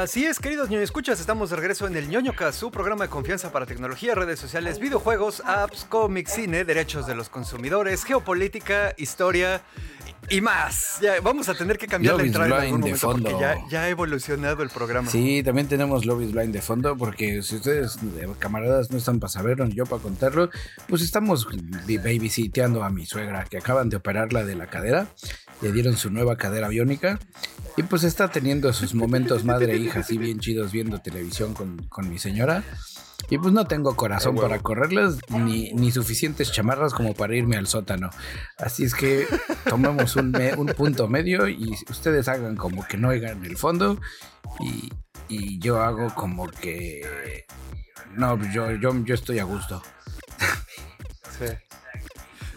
Así es, queridos ñoño escuchas, estamos de regreso en el ñoño su programa de confianza para tecnología, redes sociales, videojuegos, apps, cómics, cine, derechos de los consumidores, geopolítica, historia y más. Ya, vamos a tener que cambiar la entrada en algún momento porque ya, ya, ha evolucionado el programa. Sí, también tenemos Lobby's Blind de fondo porque si ustedes, eh, camaradas, no están para saberlo ni yo para contarlo, pues estamos babysiteando a mi suegra que acaban de operarla de la cadera. Le dieron su nueva cadera biónica y pues está teniendo sus momentos madre e hija así bien chidos viendo televisión con, mi señora. Y pues no tengo corazón para correrles ni, ni, suficientes chamarras como para irme al sótano. Así es que tomemos un, un punto medio y ustedes hagan como que no oigan el fondo y, y yo hago como que... No, yo, yo, yo estoy a gusto. Sí.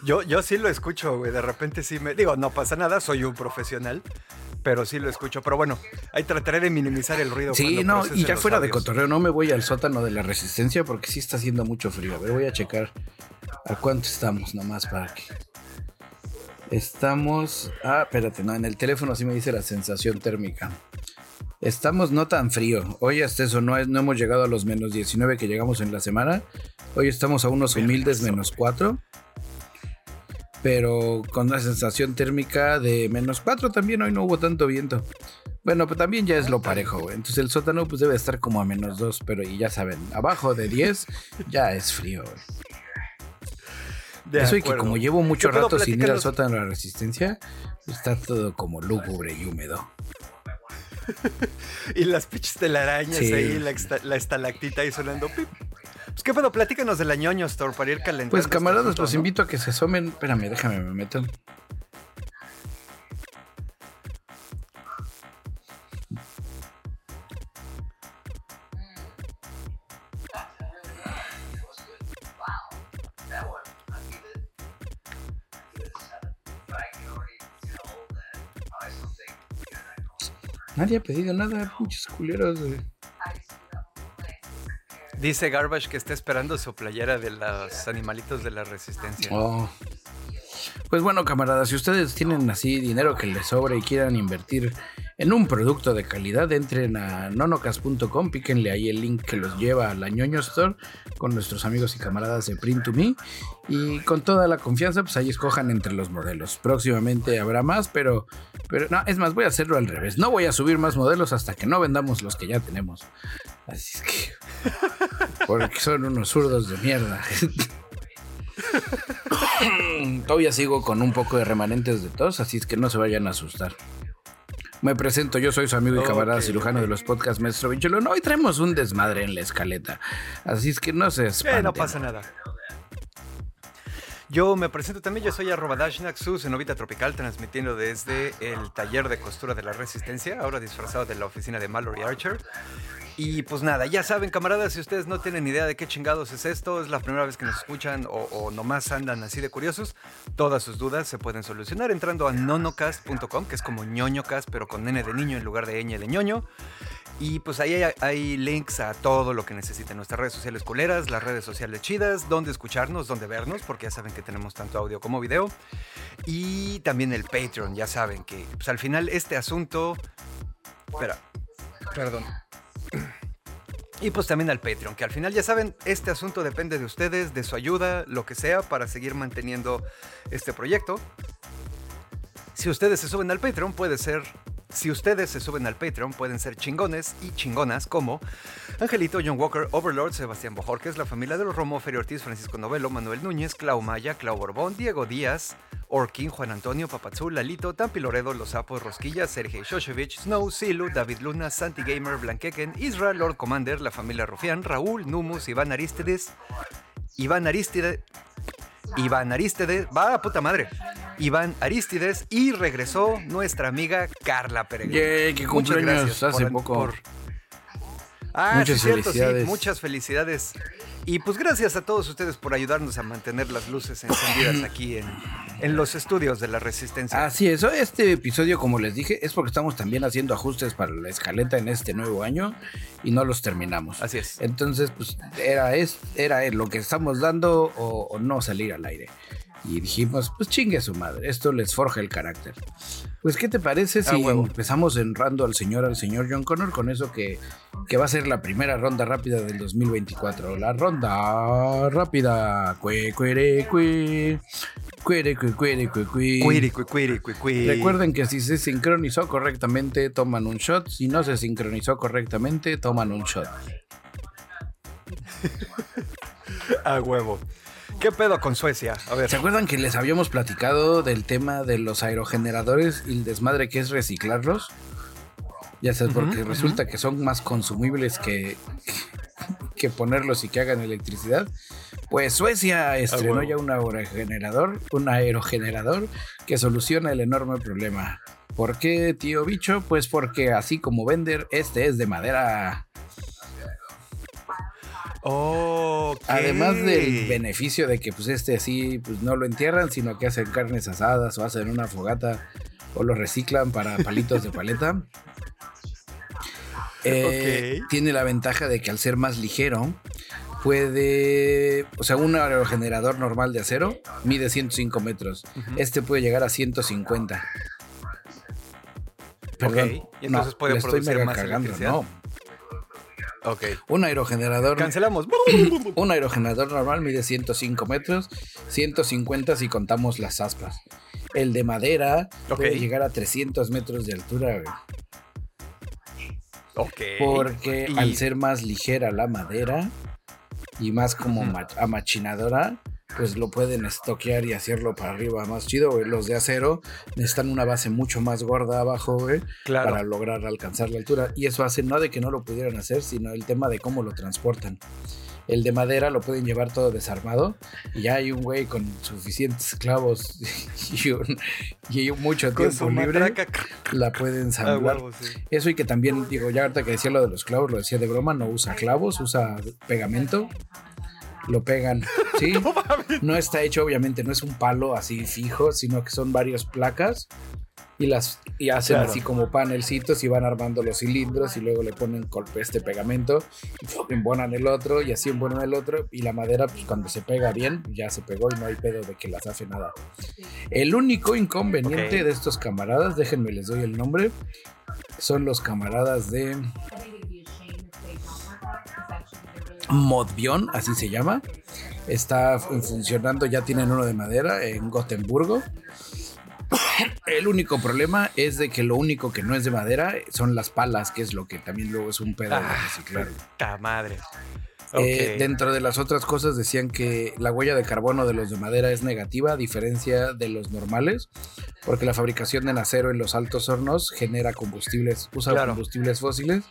Yo, yo sí lo escucho, güey. De repente sí me. Digo, no pasa nada, soy un profesional pero sí lo escucho. Pero bueno, ahí trataré de minimizar el ruido. Sí, no, y ya fuera de cotorreo, no me voy al sótano de la resistencia porque sí está haciendo mucho frío. A ver, voy a checar a cuánto estamos nomás para que. Estamos. Ah, espérate, no, en el teléfono sí me dice la sensación térmica. Estamos no tan frío. Hoy hasta eso no, es, no hemos llegado a los menos 19 que llegamos en la semana. Hoy estamos a unos humildes menos 4 pero con una sensación térmica de menos 4 también hoy no hubo tanto viento. Bueno, pues también ya es lo parejo, güey. Entonces el sótano pues debe estar como a menos 2, pero y ya saben, abajo de 10 ya es frío, güey. Eso y que como llevo mucho rato sin ir al sótano de la resistencia, está todo como lúgubre y húmedo. y las pinches telarañas ahí, la, la estalactita ahí sonando pip, pues qué pedo, platícanos de la ñoño store para ir calentando. Pues este camaradas, los invito a que se asomen. Espérame, déjame, me meto. Nadie ha pedido nada, muchos culeros. Dice Garbage que está esperando su playera de los animalitos de la resistencia. Oh. Pues bueno, camaradas, si ustedes tienen así dinero que les sobra y quieran invertir en un producto de calidad, entren a nonocas.com, píquenle ahí el link que los lleva a la ñoño store con nuestros amigos y camaradas de Print to Me y con toda la confianza, pues ahí escojan entre los modelos. Próximamente habrá más, pero, pero no, es más, voy a hacerlo al revés. No voy a subir más modelos hasta que no vendamos los que ya tenemos. Así es que. Porque son unos zurdos de mierda. Todavía sigo con un poco de remanentes de tos, así es que no se vayan a asustar. Me presento, yo soy su amigo y camarada cirujano de los podcasts Maestro Vinchulo. No, hoy traemos un desmadre en la escaleta. Así es que no se espanten. Eh, no pasa nada. Yo me presento también, yo soy arroba Dashnak, su cenovita tropical, transmitiendo desde el taller de costura de la resistencia, ahora disfrazado de la oficina de Mallory Archer. Y pues nada, ya saben, camaradas, si ustedes no tienen idea de qué chingados es esto, es la primera vez que nos escuchan o, nomás andan así de curiosos, todas sus dudas se pueden solucionar entrando a nonocast.com, que es como ñoñocast, pero con N de niño en lugar de ñ de ñoño. Y pues ahí hay, links a todo lo que necesiten. Nuestras redes sociales culeras, las redes sociales chidas, donde escucharnos, donde vernos, porque ya saben que tenemos tanto audio como video. Y también el Patreon, ya saben que pues al final este asunto... Espera, perdón. Y pues también al Patreon, que al final ya saben, este asunto depende de ustedes, de su ayuda, lo que sea, para seguir manteniendo este proyecto. Si ustedes se suben al Patreon, puede ser si ustedes se suben al Patreon, pueden ser chingones y chingonas como Angelito, John Walker, Overlord, Sebastián Bojorquez, la familia de los Romo, Ferio Ortiz, Francisco Novelo, Manuel Núñez, Clau Maya, Clau Borbón, Diego Díaz, Orkin, Juan Antonio, Papazul, Lalito, Tampi Loredo, Los Sapos, Rosquilla, Sergei Shoshevich, Snow, Silu, David Luna, Santi Gamer, Blanqueken, Israel, Lord Commander, la familia Rufián, Raúl, Numus, Iván Aristides, Iván Aristides, Iván Aristides, va a puta madre. Iván Aristides y regresó nuestra amiga Carla Peregrino. que muchas gracias hace poco. Ah, muchas felicidades. muchas felicidades. Y pues gracias a todos ustedes por ayudarnos a mantener las luces encendidas aquí en, en los estudios de la Resistencia. Así es, este episodio, como les dije, es porque estamos también haciendo ajustes para la escaleta en este nuevo año y no los terminamos. Así es. Entonces, pues era, es, era lo que estamos dando o no salir al aire. Y dijimos, pues chingue a su madre, esto les forja el carácter. Pues, ¿qué te parece Ah, si huevo. empezamos enrando al señor, al señor John Connor con eso que, que va a ser la primera ronda rápida del 2024? La ronda rápida. Cue, cuere, cue. Cuere, cue, cuere, cue, cue. Cuiri, cui, cui. Recuerden que si se sincronizó correctamente, toman un shot. Si no se sincronizó correctamente, toman un shot. A huevo. ¿Qué pedo con Suecia? A ver. ¿Se acuerdan que les habíamos platicado del tema de los aerogeneradores y el desmadre que es reciclarlos? Ya sabes, porque resulta que son más consumibles que, que ponerlos y que hagan electricidad. Pues Suecia estrenó huevo. ya un aerogenerador, un aerogenerador que soluciona el enorme problema. ¿Por qué, tío bicho? Pues porque así como vender, este es de madera. Además del beneficio de que pues este así pues no lo entierran, sino que hacen carnes asadas o hacen una fogata o lo reciclan para palitos de paleta. Eh. Tiene la ventaja de que al ser más ligero puede, o sea, un aerogenerador normal de acero mide 105 metros. Este puede llegar a 150. Perdón, y entonces no, puede estoy producir mega más cagando, no. Ok. Un aerogenerador Cancelamos. Un aerogenerador normal mide 105 metros, 150 si contamos las aspas. El de madera puede llegar a 300 metros de altura, güey, ok. porque Y- al ser más ligera la madera y más como amachinadora, pues lo pueden estoquear y hacerlo para arriba más chido, güey. Los de acero necesitan una base mucho más gorda abajo, güey, Claro. para lograr alcanzar la altura. Y eso hace no de que no lo pudieran hacer, sino el tema de cómo lo transportan. El de madera lo pueden llevar todo desarmado y ya hay un güey con suficientes clavos y, un- y mucho Con tiempo libre, matraca. la pueden Ah, ensamblar. huevo, sí. Eso y que también, digo, ya ahorita que decía lo de los clavos, lo decía de broma, no usa clavos, usa pegamento. Lo pegan, ¿sí? No está hecho, obviamente, no es un palo así fijo, sino que son varias placas y las y hacen Claro. así como panelcitos y van armando los cilindros y luego le ponen este pegamento y embonan el otro y así embonan el otro y la madera pues cuando se pega bien ya se pegó y no hay pedo de que las hace nada. El único inconveniente de estos camaradas, déjenme les doy el nombre, son los camaradas de Modbion, así se llama. Está funcionando, ya tienen uno de madera en Gotemburgo. El único problema es de que lo único que no es de madera son las palas, que es lo que también luego es un pedo de Ah, reciclar. puta Eh, dentro de las otras cosas decían que la huella de carbono de los de madera es negativa a diferencia de los normales, porque la fabricación en acero en los altos hornos genera combustibles, usa Claro. combustibles fósiles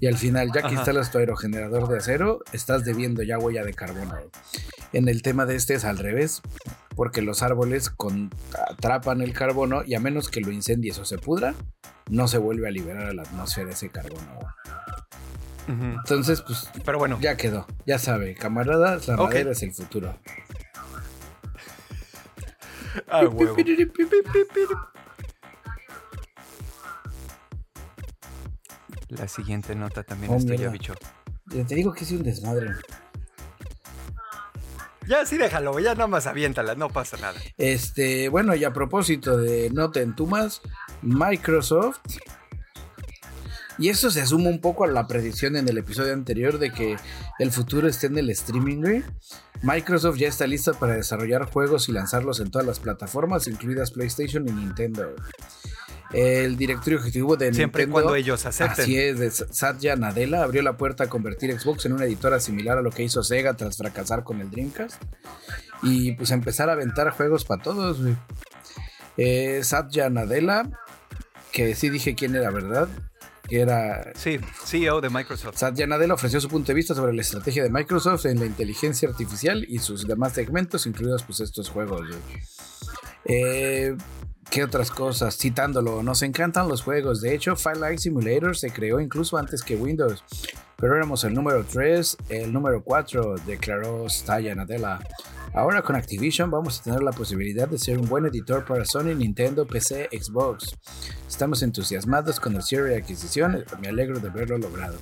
y al final ya que Ajá. instalas tu aerogenerador de acero estás debiendo ya huella de carbono. En el tema de este es al revés, porque los árboles con- atrapan el carbono y a menos que lo incendies o se pudra, no se vuelve a liberar a la atmósfera ese carbono. Entonces, pues Pero bueno, ya quedó, ya sabe, camaradas, la Ok. madera es el futuro. a huevo. La siguiente nota también Oh, es tuya, mierda. bicho. Ya te digo que es un desmadre. Ya sí déjalo, ya nada más aviéntala, no pasa nada. Este, bueno, y a propósito de no te entumas, Microsoft. Y eso se suma un poco a la predicción en el episodio anterior de que el futuro esté en el streaming, güey. Microsoft ya está lista para desarrollar juegos y lanzarlos en todas las plataformas, incluidas PlayStation y Nintendo. El directorio ejecutivo de Siempre Nintendo. cuando ellos acepten. Así es, de Satya Nadella abrió la puerta a convertir Xbox en una editora similar a lo que hizo Sega tras fracasar con el Dreamcast. Y pues empezar a aventar juegos para todos, güey. Eh, Satya Nadella, que sí dije quién era, ¿verdad? Que era Sí, CEO de Microsoft. Satya Nadella ofreció su punto de vista sobre la estrategia de Microsoft en la inteligencia artificial y sus demás segmentos, incluidos pues estos juegos. Eh, ¿Qué otras cosas? Citándolo, nos encantan los juegos. De hecho, Firelight Simulator se creó incluso antes que Windows. Pero éramos el número 3, el número 4, declaró Satya Nadella. Ahora con Activision vamos a tener la posibilidad de ser un buen editor para Sony, Nintendo, PC, Xbox. Estamos entusiasmados con el cierre de adquisición, me alegro de verlo logrado.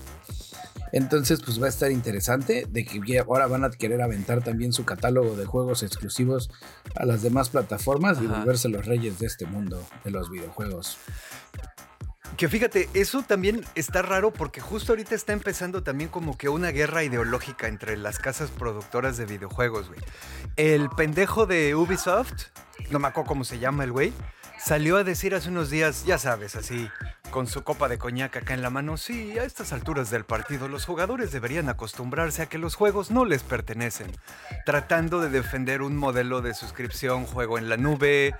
Entonces, pues va a estar interesante de que ahora van a querer aventar también su catálogo de juegos exclusivos a las demás plataformas y volverse los reyes de este mundo de los videojuegos. Que fíjate, eso también está raro porque justo ahorita está empezando también como que una guerra ideológica entre las casas productoras de videojuegos, güey. El pendejo de Ubisoft, no me acuerdo cómo se llama el güey, salió a decir hace unos días, ya sabes, así, con su copa de coñac acá en la mano, sí, a estas alturas del partido los jugadores deberían acostumbrarse a que los juegos no les pertenecen, tratando de defender un modelo de suscripción, juego en la nube,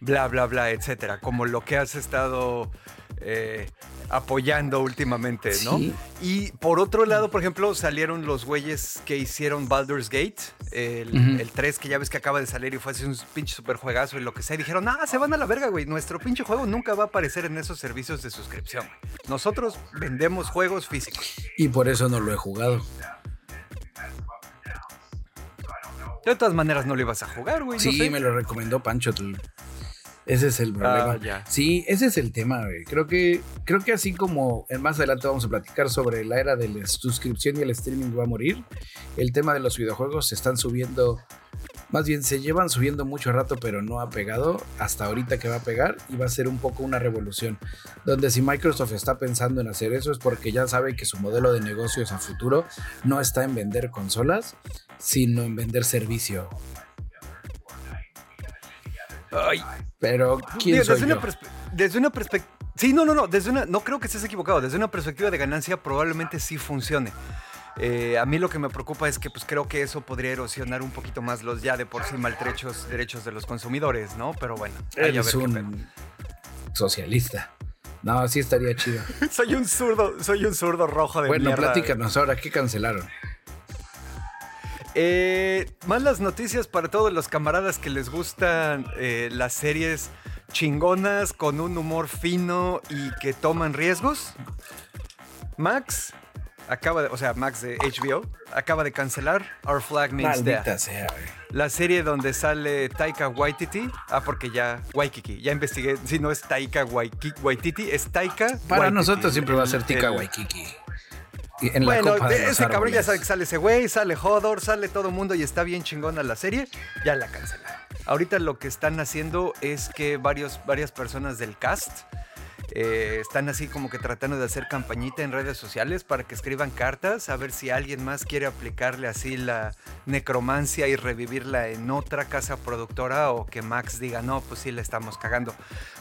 bla, bla, bla, etcétera, como lo que has estado eh, apoyando últimamente, ¿no? Y por otro lado, por ejemplo, salieron los güeyes que hicieron Baldur's Gate, el, 3 que ya ves que acaba de salir y fue así un pinche super juegazo y lo que sea. Y dijeron, ah, se van a la verga, güey. Nuestro pinche juego nunca va a aparecer en esos servicios de suscripción. Nosotros vendemos juegos físicos. Y por eso no lo he jugado. De todas maneras no lo ibas a jugar, güey. Sí, me lo recomendó Pancho. Ese es el problema. Ah, sí, ese es el tema, güey. Creo que, creo que así como más adelante vamos a platicar sobre la era de la suscripción y el streaming va a morir, el tema de los videojuegos se están subiendo, más bien se llevan subiendo mucho rato, pero no ha pegado hasta ahorita que va a pegar y va a ser un poco una revolución. Donde si Microsoft está pensando en hacer eso es porque ya sabe que su modelo de negocios a futuro no está en vender consolas, sino en vender servicio. Ay, pero ¿quién soy desde, Una desde una perspectiva Sí, no, no, no, desde una, no creo que estés equivocado. Desde una perspectiva de ganancia probablemente sí funcione. Eh, a mí lo que me preocupa es que pues creo que eso podría erosionar un poquito más los ya de por sí maltrechos derechos de los consumidores, ¿no? Pero bueno, eres un socialista. No, sí estaría chido. soy un zurdo, soy un zurdo rojo de Bueno, platícanos ahora, ¿qué cancelaron? Eh, más las noticias para todos los camaradas que les gustan eh, las series chingonas con un humor fino y que toman riesgos. Max acaba de, o sea, Max de HBO acaba de cancelar Our Flag Means Death. la serie donde sale Taika Waititi. Ah, porque ya Waikiki. Ya investigué. Si no es Taika Waititi, es Taika. Para nosotros siempre va a ser Taika Waikiki bueno, ese cabrón ya sabe que sale ese güey, sale Hodor, sale todo el mundo y está bien chingona la serie, ya la cancelaron. Ahorita lo que están haciendo es que varios, varias personas del cast eh, están así como que tratando de hacer campañita en redes sociales para que escriban cartas, a ver si alguien más quiere aplicarle así la necromancia y revivirla en otra casa productora o que Max diga, no, pues sí, le estamos cagando.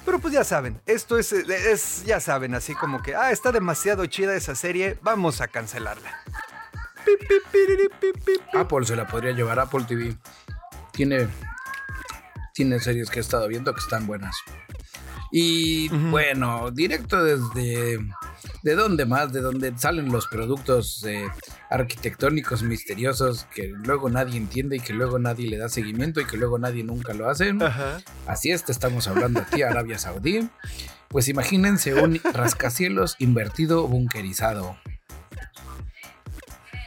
Pero pues ya saben, esto es, es ya saben, así como que, ah, está demasiado chida esa serie, vamos a cancelarla. Apple se la podría llevar, Apple TV. Tiene, tiene series que he estado viendo que están buenas. Y bueno, directo desde... ¿De dónde más? De dónde salen los productos eh, arquitectónicos misteriosos que luego nadie entiende y que luego nadie le da seguimiento y que luego nadie nunca lo hace. Así es, te estamos hablando aquí, Arabia Saudí. Pues imagínense un rascacielos invertido bunkerizado.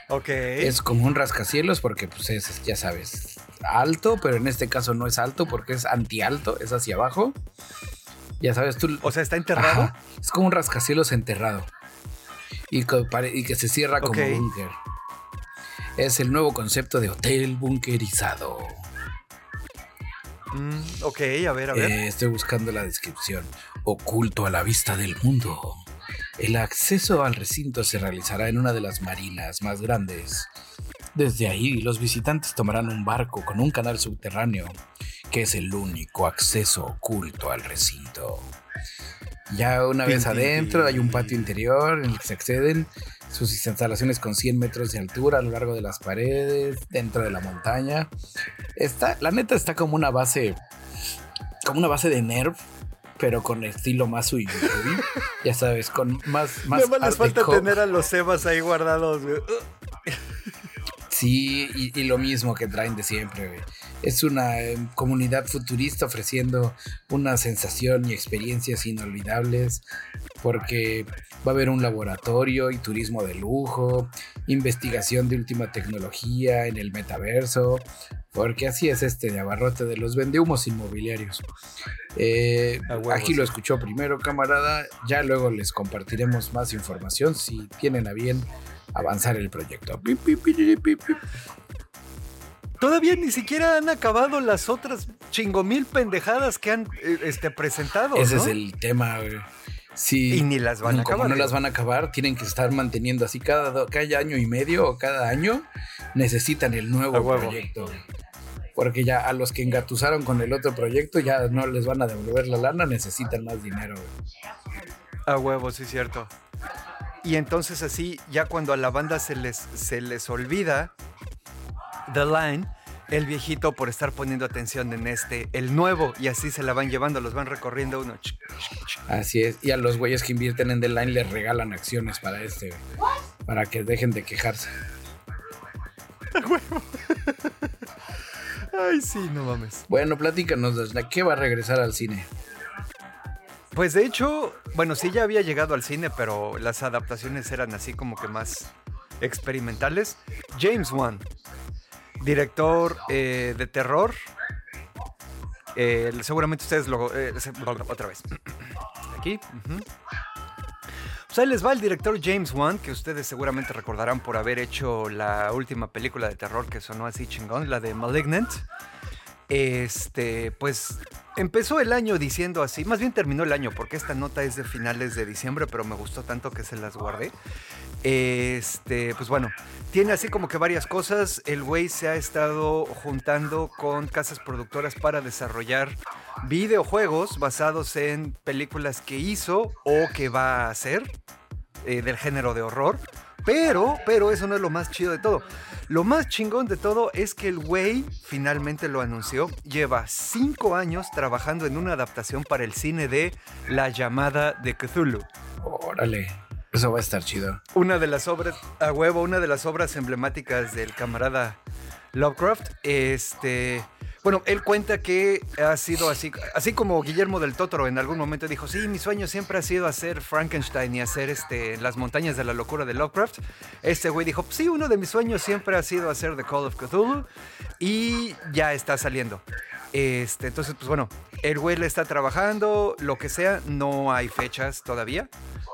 Ok. Es como un rascacielos porque, pues, es, ya sabes, alto, pero en este caso no es alto porque es anti-alto, es hacia abajo. Ya sabes, tú. O sea, está enterrado. es como un rascacielos enterrado. Y que, se cierra como búnker. Es el nuevo concepto de hotel bunkerizado. Mm, ok, a ver, a ver. Eh, estoy buscando la descripción. Oculto a la vista del mundo. El acceso al recinto se realizará en una de las marinas más grandes. Desde ahí, los visitantes tomarán un barco con un canal subterráneo que es el único acceso oculto al recinto. Ya una vez adentro hay un patio interior en el que se acceden sus instalaciones con 100 metros de altura a lo largo de las paredes, dentro de la montaña. Está, la neta está como una base, como una base de Nerf, pero con estilo más suyo, ya sabes, con más... más no les falta tener a los Sebas ahí guardados, Sí, y, lo mismo que traen de siempre, güey. Es una eh, comunidad futurista ofreciendo una sensación y experiencias inolvidables porque va a haber un laboratorio y turismo de lujo, investigación de última tecnología en el metaverso, porque así es este de abarrote de los vendehumos inmobiliarios. Eh, aquí lo escuchó primero, camarada, ya luego les compartiremos más información si tienen a bien avanzar el proyecto. Todavía ni siquiera han acabado las otras chingomil pendejadas que han eh, este, presentado. Ese es el tema, Sí, y ni las van a acabar. no las van a acabar, tienen que estar manteniendo así cada, cada año y medio o cada año necesitan el nuevo proyecto. Porque ya a los que engatusaron con el otro proyecto ya no les van a devolver la lana, necesitan más dinero. A huevo, sí, cierto. Y entonces así, ya cuando a la banda se les, se les olvida The Line, el viejito por estar poniendo atención en este, el nuevo, y así se la van llevando, los van recorriendo uno. Así es, y a los güeyes que invierten en The Line les regalan acciones para este, para que dejen de quejarse. Ay, sí, no mames. Bueno, platícanos, ¿qué va a regresar al cine? Pues de hecho, bueno, sí ya había llegado al cine, pero las adaptaciones eran así como que más experimentales. James Wan, director eh, de terror. Seguramente ustedes lo... Eh, otra vez. Aquí. Pues ahí les va el director James Wan, que ustedes seguramente recordarán por haber hecho la última película de terror que sonó así chingón, la de Malignant. Este, pues empezó el año diciendo así, más bien terminó el año, porque esta nota es de finales de diciembre, pero me gustó tanto que se las guardé. Este, pues bueno, tiene así como que varias cosas. El güey se ha estado juntando con casas productoras para desarrollar videojuegos basados en películas que hizo o que va a hacer eh, del género de horror. Pero, pero eso no es lo más chido de todo. Lo más chingón de todo es que el güey finalmente lo anunció. Lleva cinco años trabajando en una adaptación para el cine de La llamada de Cthulhu. Órale. Eso va a estar chido. Una de las obras, a huevo, una de las obras emblemáticas del camarada Lovecraft. Este. Bueno, él cuenta que ha sido así, así como Guillermo del Totoro en algún momento dijo, sí, mi sueño siempre ha sido hacer Frankenstein y hacer este, las montañas de la locura de Lovecraft. Este güey dijo, sí, uno de mis sueños siempre ha sido hacer The Call of Cthulhu y ya está saliendo. Este, entonces, pues bueno, el güey le está trabajando, lo que sea, no hay fechas todavía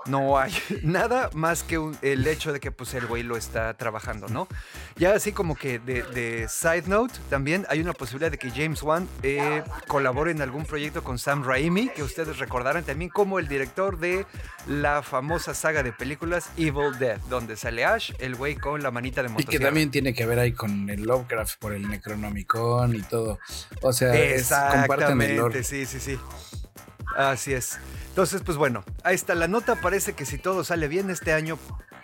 no hay nada más que el hecho de que pues el güey lo está trabajando, ¿no? Ya así como que de, side note, también hay una posibilidad de que James Wan eh, colabore en algún proyecto con Sam Raimi, que ustedes recordarán también como el director de la famosa saga de películas Evil Dead, donde sale Ash, el güey con la manita de motosierra. Y que también tiene que ver ahí con el Lovecraft por el Necronomicon y todo. O sea, Exactamente, sí, sí, sí. Así es. Entonces, pues bueno, ahí está la nota. Parece que si todo sale bien este año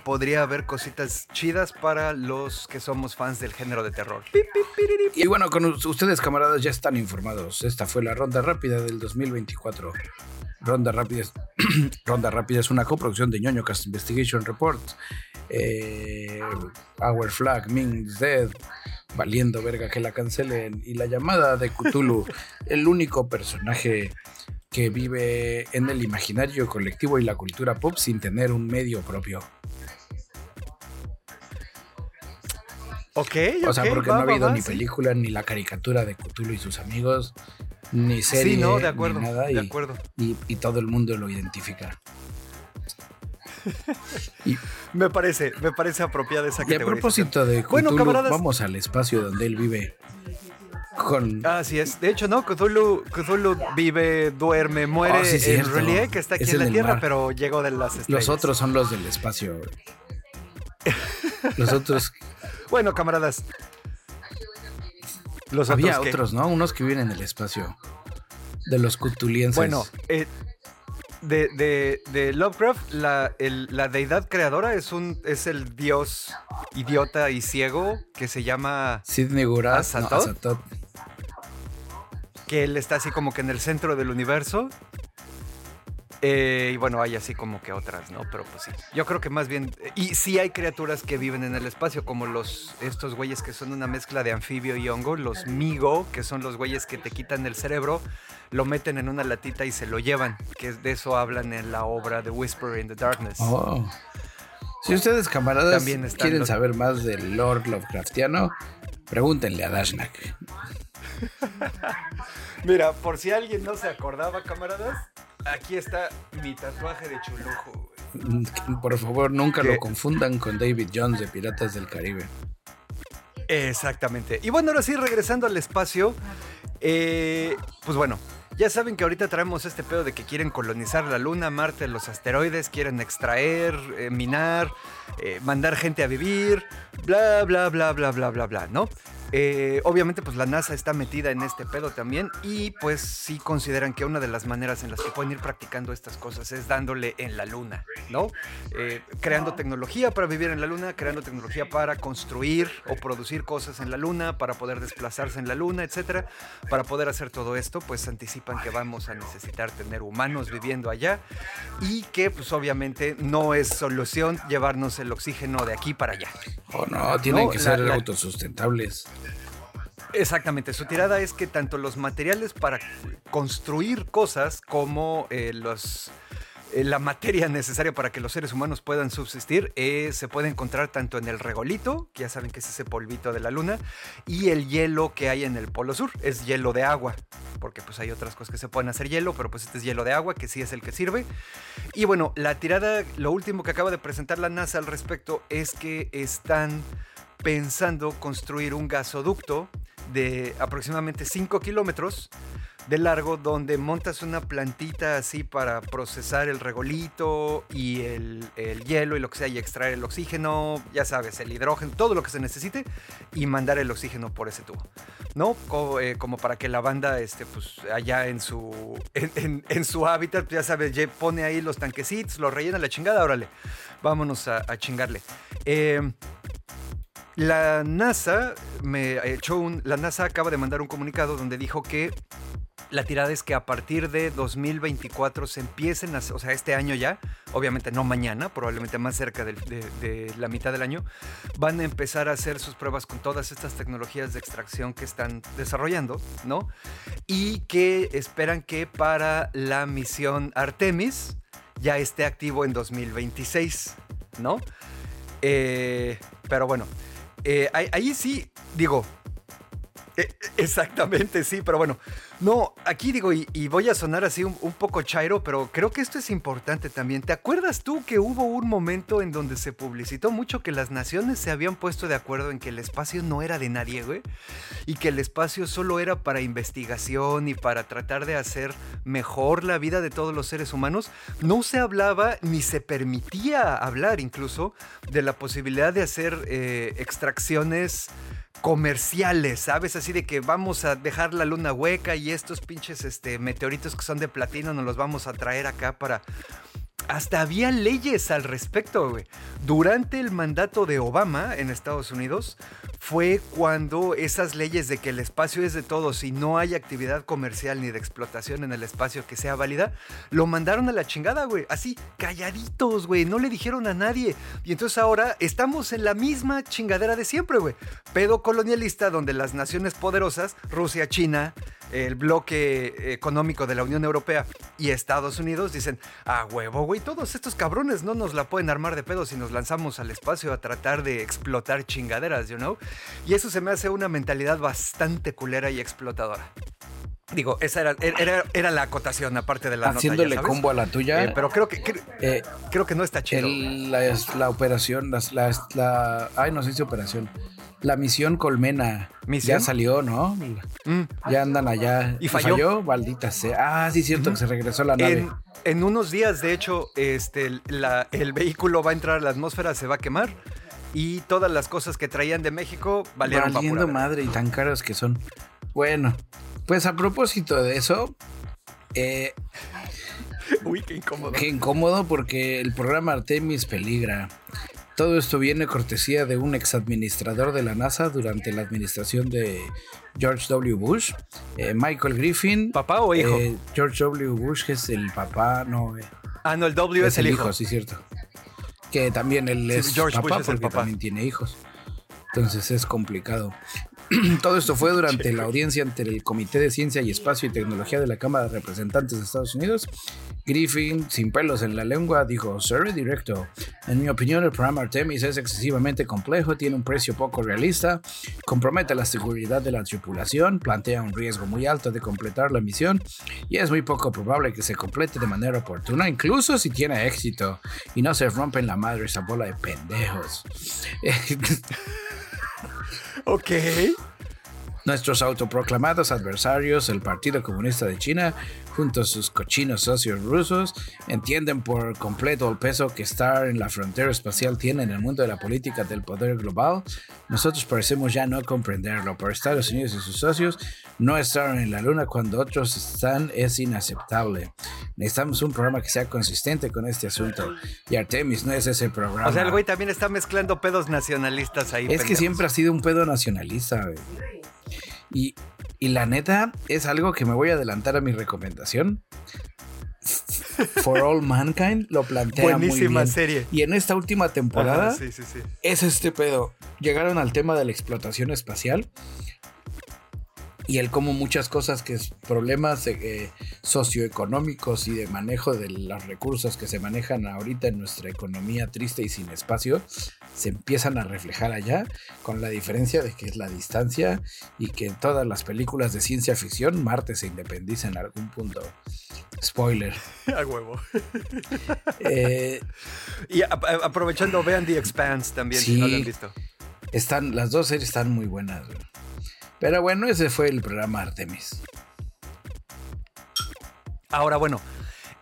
podría haber cositas chidas para los que somos fans del género de terror. Y bueno, con ustedes camaradas ya están informados. Esta fue la ronda rápida del 2024. Ronda rápida es, ronda rápida es una coproducción de ñoño Cast Investigation Report. Eh, Our Flag means dead. Valiendo verga que la cancelen. Y la llamada de Cthulhu, el único personaje que vive en el imaginario colectivo y la cultura pop sin tener un medio propio. Ok, O sea, porque no ha habido ni película, ni la caricatura de Cthulhu y sus amigos, ni serie, sí, no, de acuerdo, ni nada. De y, acuerdo. Y, todo el mundo lo identifica. me parece, me parece apropiada esa categoría. Y a propósito de Cthulhu, vamos al espacio donde él vive. Así es. De hecho, no, Cthulhu, vive, duerme, muere oh, en Relie, que está aquí en la Tierra, pero llegó de las estrellas. Los otros son los del espacio. los otros. Bueno, camaradas. Los Había otros, ¿no? Unos que viven en el espacio. De los cutulienses. Bueno, eh, de, de, Lovecraft, la, la, deidad creadora es un es el dios idiota y ciego que se llama Sidney Gurat. que él está así como que en el centro del universo. Eh, y bueno, hay así como que otras, ¿no? Pero pues sí. Yo creo que más bien. Y sí hay criaturas que viven en el espacio, como los estos güeyes que son una mezcla de anfibio y hongo, los Migo, que son los güeyes que te quitan el cerebro, lo meten en una latita y se lo llevan. Que de eso hablan en la obra de Whisper in the Darkness. Oh. Si ustedes, camaradas, quieren saber más del Lord Lovecraftiano, pregúntenle a Dashnak. Mira, por si alguien no se acordaba, camaradas, aquí está mi tatuaje de chulujo. Por favor, nunca lo confundan con David Jones de Piratas del Caribe. Exactamente. Y bueno, ahora sí, regresando al espacio, eh, pues bueno, ya saben que ahorita traemos este pedo de que quieren colonizar la Luna, Marte, los asteroides, quieren extraer, eh, minar, eh, mandar gente a vivir, bla, bla, bla, bla, bla, bla, bla, ¿no? Eh, obviamente, pues la NASA está metida en este pedo también y pues sí consideran que una de las maneras en las que pueden ir practicando estas cosas es dándole en la luna, ¿no? Eh, creando tecnología para vivir en la luna, creando tecnología para construir o producir cosas en la luna, para poder desplazarse en la luna, etcétera. Para poder hacer todo esto, pues anticipan que vamos a necesitar tener humanos viviendo allá y que pues obviamente no es solución llevarnos el oxígeno de aquí para allá. O no, tienen que ser autosustentables. Exactamente, su tirada es que tanto los materiales para construir cosas como eh, los, eh, la materia necesaria para que los seres humanos puedan subsistir eh, se puede encontrar tanto en el regolito, que ya saben que es ese polvito de la luna, y el hielo que hay en el polo sur, es hielo de agua, porque pues hay otras cosas que se pueden hacer hielo, pero pues este es hielo de agua, que sí es el que sirve. Y bueno, la tirada, lo último que acaba de presentar la NASA al respecto es que están pensando construir un gasoducto de aproximadamente 5 kilómetros de largo donde montas una plantita así para procesar el regolito y el, hielo y lo que sea y extraer el oxígeno, ya sabes, el hidrógeno, todo lo que se necesite y mandar el oxígeno por ese tubo, ¿no? Eh, como, para que la banda, este, pues allá en su, en, su hábitat, ya sabes, pone ahí los tanquecitos, los rellena la chingada, órale, vámonos a, chingarle. Eh, la NASA me echó un, la NASA acaba de mandar un comunicado donde dijo que la tirada es que a partir de 2024 se empiecen, a, o sea, este año ya, obviamente no mañana, probablemente más cerca de, la mitad del año, van a empezar a hacer sus pruebas con todas estas tecnologías de extracción que están desarrollando, ¿no? Y que esperan que para la misión Artemis ya esté activo en 2026, ¿no? Eh, pero bueno, eh, ahí, sí, digo, eh, exactamente, sí, pero bueno, no, aquí digo, y, voy a sonar así un, poco chairo, pero creo que esto es importante también. ¿Te acuerdas tú que hubo un momento en donde se publicitó mucho que las naciones se habían puesto de acuerdo en que el espacio no era de nadie, güey? Y que el espacio solo era para investigación y para tratar de hacer mejor la vida de todos los seres humanos. No se hablaba ni se permitía hablar incluso de la posibilidad de hacer eh, extracciones comerciales, ¿sabes? Así de que vamos a dejar la luna hueca y estos pinches este, meteoritos que son de platino nos los vamos a traer acá para hasta había leyes al respecto, güey. Durante el mandato de Obama en Estados Unidos fue cuando esas leyes de que el espacio es de todos y no hay actividad comercial ni de explotación en el espacio que sea válida, lo mandaron a la chingada, güey. Así, calladitos, güey. No le dijeron a nadie. Y entonces ahora estamos en la misma chingadera de siempre, güey. Pedo colonialista donde las naciones poderosas, Rusia, China, el bloque económico de la Unión Europea y Estados Unidos dicen, ah, huevo, güey, todos estos cabrones no nos la pueden armar de pedo si nos lanzamos al espacio a tratar de explotar chingaderas, you know? Y eso se me hace una mentalidad bastante culera y explotadora. Digo, esa era, era, la acotación, aparte de la Haciéndole combo a la tuya. Eh, pero creo que eh, creo que no está chido. la, la, operación, la, la, Ay, no sé si operación la misión Colmena ya salió, ¿no? Mm. Ya andan allá. ¿Y falló? Maldita sea. Ah, sí, cierto, que se regresó la nave. En, unos días, de hecho, este, el vehículo va a entrar a la atmósfera, se va a quemar. Y todas las cosas que traían de México valieron Valiendo madre y tan caros que son. Bueno, pues a propósito de eso. Eh, Uy, qué incómodo. Qué incómodo porque el programa Artemis peligra. Todo esto viene cortesía de un exadministrador de la NASA durante la administración de George W. Bush, eh, Michael Griffin. ¿Papá o hijo? Eh, George W. Bush es el papá, no. Eh, ah, no, el W es, el, hijo. Sí, cierto. Que también él es George papá Bush es el papá. también tiene hijos. Entonces es complicado. Todo esto fue durante la audiencia ante el Comité de Ciencia y Espacio y Tecnología de la Cámara de Representantes de Estados Unidos. Griffin, sin pelos en la lengua, dijo, Sir, directo, en mi opinión el programa Artemis es excesivamente complejo, tiene un precio poco realista, compromete la seguridad de la tripulación, plantea un riesgo muy alto de completar la misión y es muy poco probable que se complete de manera oportuna, incluso si tiene éxito y no se rompen la madre esa bola de pendejos. Ok. Nuestros autoproclamados adversarios, el Partido Comunista de China, junto a sus cochinos socios rusos, entienden por completo el peso que estar en la frontera espacial tiene en el mundo de la política del poder global. Nosotros parecemos ya no comprenderlo. Por Estados Unidos y sus socios, no estar en la Luna cuando otros están es inaceptable. Necesitamos un programa que sea consistente con este asunto. Y Artemis no es ese programa. O sea, el güey también está mezclando pedos nacionalistas ahí. Es que siempre ha sido un pedo nacionalista, güey. Y, la neta es algo que me voy a adelantar a mi recomendación. For All Mankind lo plantea Buenísima muy bien. serie. Y en esta última temporada es este pedo. Llegaron al tema de la explotación espacial y el cómo muchas cosas que es problemas eh, socioeconómicos y de manejo de los recursos que se manejan ahorita en nuestra economía triste y sin espacio se empiezan a reflejar allá con la diferencia de que es la distancia y que en todas las películas de ciencia ficción Marte se independiza en algún punto. Spoiler. A huevo. Eh, y aprovechando, vean The Expanse también, si no lo han visto. Están, las dos series están muy buenas. Pero bueno, ese fue el programa Artemis. Ahora, bueno,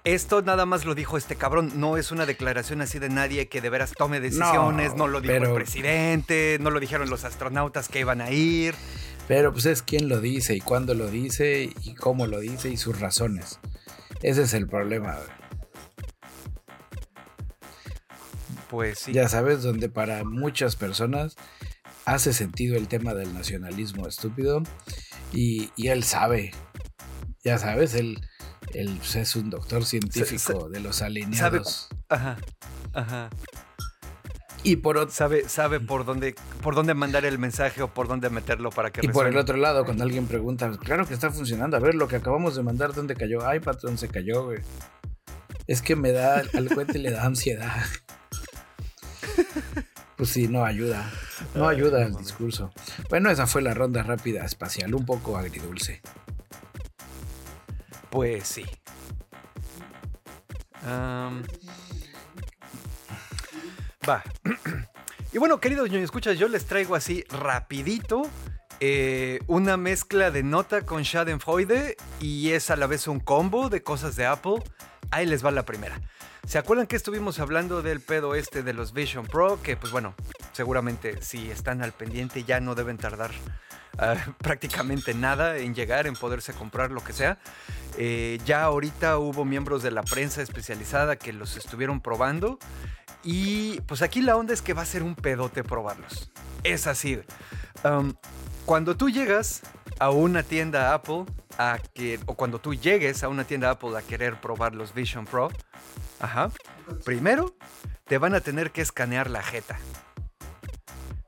esto nada más lo dijo este cabrón, no es una declaración así de nadie que de veras tome decisiones, no, lo dijo el presidente, no lo dijeron los astronautas que iban a ir. Pero pues es quién lo dice y cuándo lo dice y cómo lo dice y sus razones. Ese es el problema. Pues sí. Ya sabes, donde para muchas personas hace sentido el tema del nacionalismo estúpido y, él sabe, ya sabes, él, él pues, es un doctor científico de los alineados. ajá, ajá. Y por sabe, sabe por dónde, por dónde mandar el mensaje o por dónde meterlo para que Y por el otro lado, cuando alguien pregunta, claro que está funcionando. A ver, lo que acabamos de mandar, ¿dónde cayó? Ay, patrón, se cayó, güey. Es que me da, al cuente le da ansiedad. Pues sí, no ayuda. No ayuda el discurso. Bueno, esa fue la ronda rápida espacial, un poco agridulce. Pues sí. va. y bueno, queridos ñoños, escuchas, yo les traigo así rapidito eh, una mezcla de nota con Schadenfreude y es a la vez un combo de cosas de Apple. Ahí les va la primera. ¿Se acuerdan que estuvimos hablando del pedo este de los Vision Pro? Que pues bueno, seguramente si están al pendiente ya no deben tardar ah, prácticamente nada en llegar, en poderse comprar lo que sea. Eh, ya ahorita hubo miembros de la prensa especializada que los estuvieron probando. Y pues aquí la onda es que va a ser un pedote probarlos. Es así. cuando tú llegas a una tienda Apple, a que, o cuando tú llegues a una tienda Apple a querer probar los Vision Pro, Ajá. Primero, te van a tener que escanear la jeta.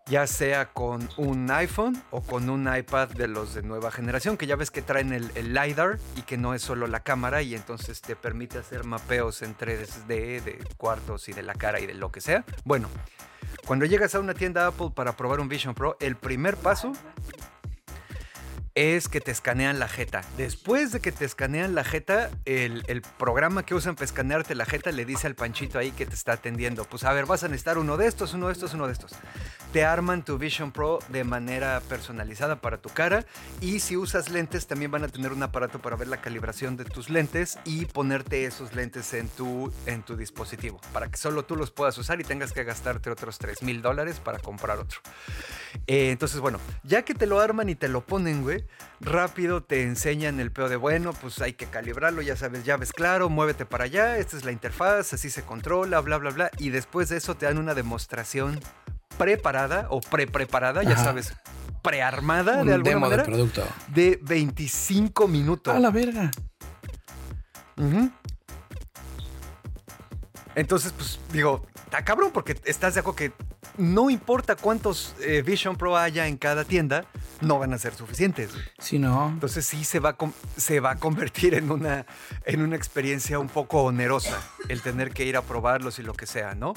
Ya sea con un iPhone o con un iPad de los de nueva generación, que ya ves que traen el, LiDAR y que no es solo la cámara y entonces te permite hacer mapeos en 3D de cuartos y de la cara y de lo que sea. Bueno, cuando llegas a una tienda Apple para probar un Vision Pro, el primer paso es que te escanean la jeta. Después de que te escanean la jeta, el, programa que usan para escanearte la jeta le dice al panchito ahí que te está atendiendo, pues a ver, vas a necesitar uno de estos, uno de estos, uno de estos. Te arman tu Vision Pro de manera personalizada para tu cara y si usas lentes también van a tener un aparato para ver la calibración de tus lentes y ponerte esos lentes en tu, en tu dispositivo para que solo tú los puedas usar y tengas que gastarte otros 3 mil dólares para comprar otro. Eh, entonces, bueno, ya que te lo arman y te lo ponen, güey, rápido te enseñan el peor de, bueno, pues hay que calibrarlo, ya sabes, llaves claro, muévete para allá, esta es la interfaz, así se controla, bla, bla, bla. Y después de eso te dan una demostración preparada o pre-preparada, ya sabes, prearmada de alguna manera. De, producto. de 25 minutos. A la verga. Entonces, pues digo, está cabrón porque estás de acuerdo que no importa cuántos eh, Vision Pro haya en cada tienda, no van a ser suficientes. Sí, no. Entonces sí se va a, se va a convertir en una, en una experiencia un poco onerosa el tener que ir a probarlos y lo que sea, ¿no?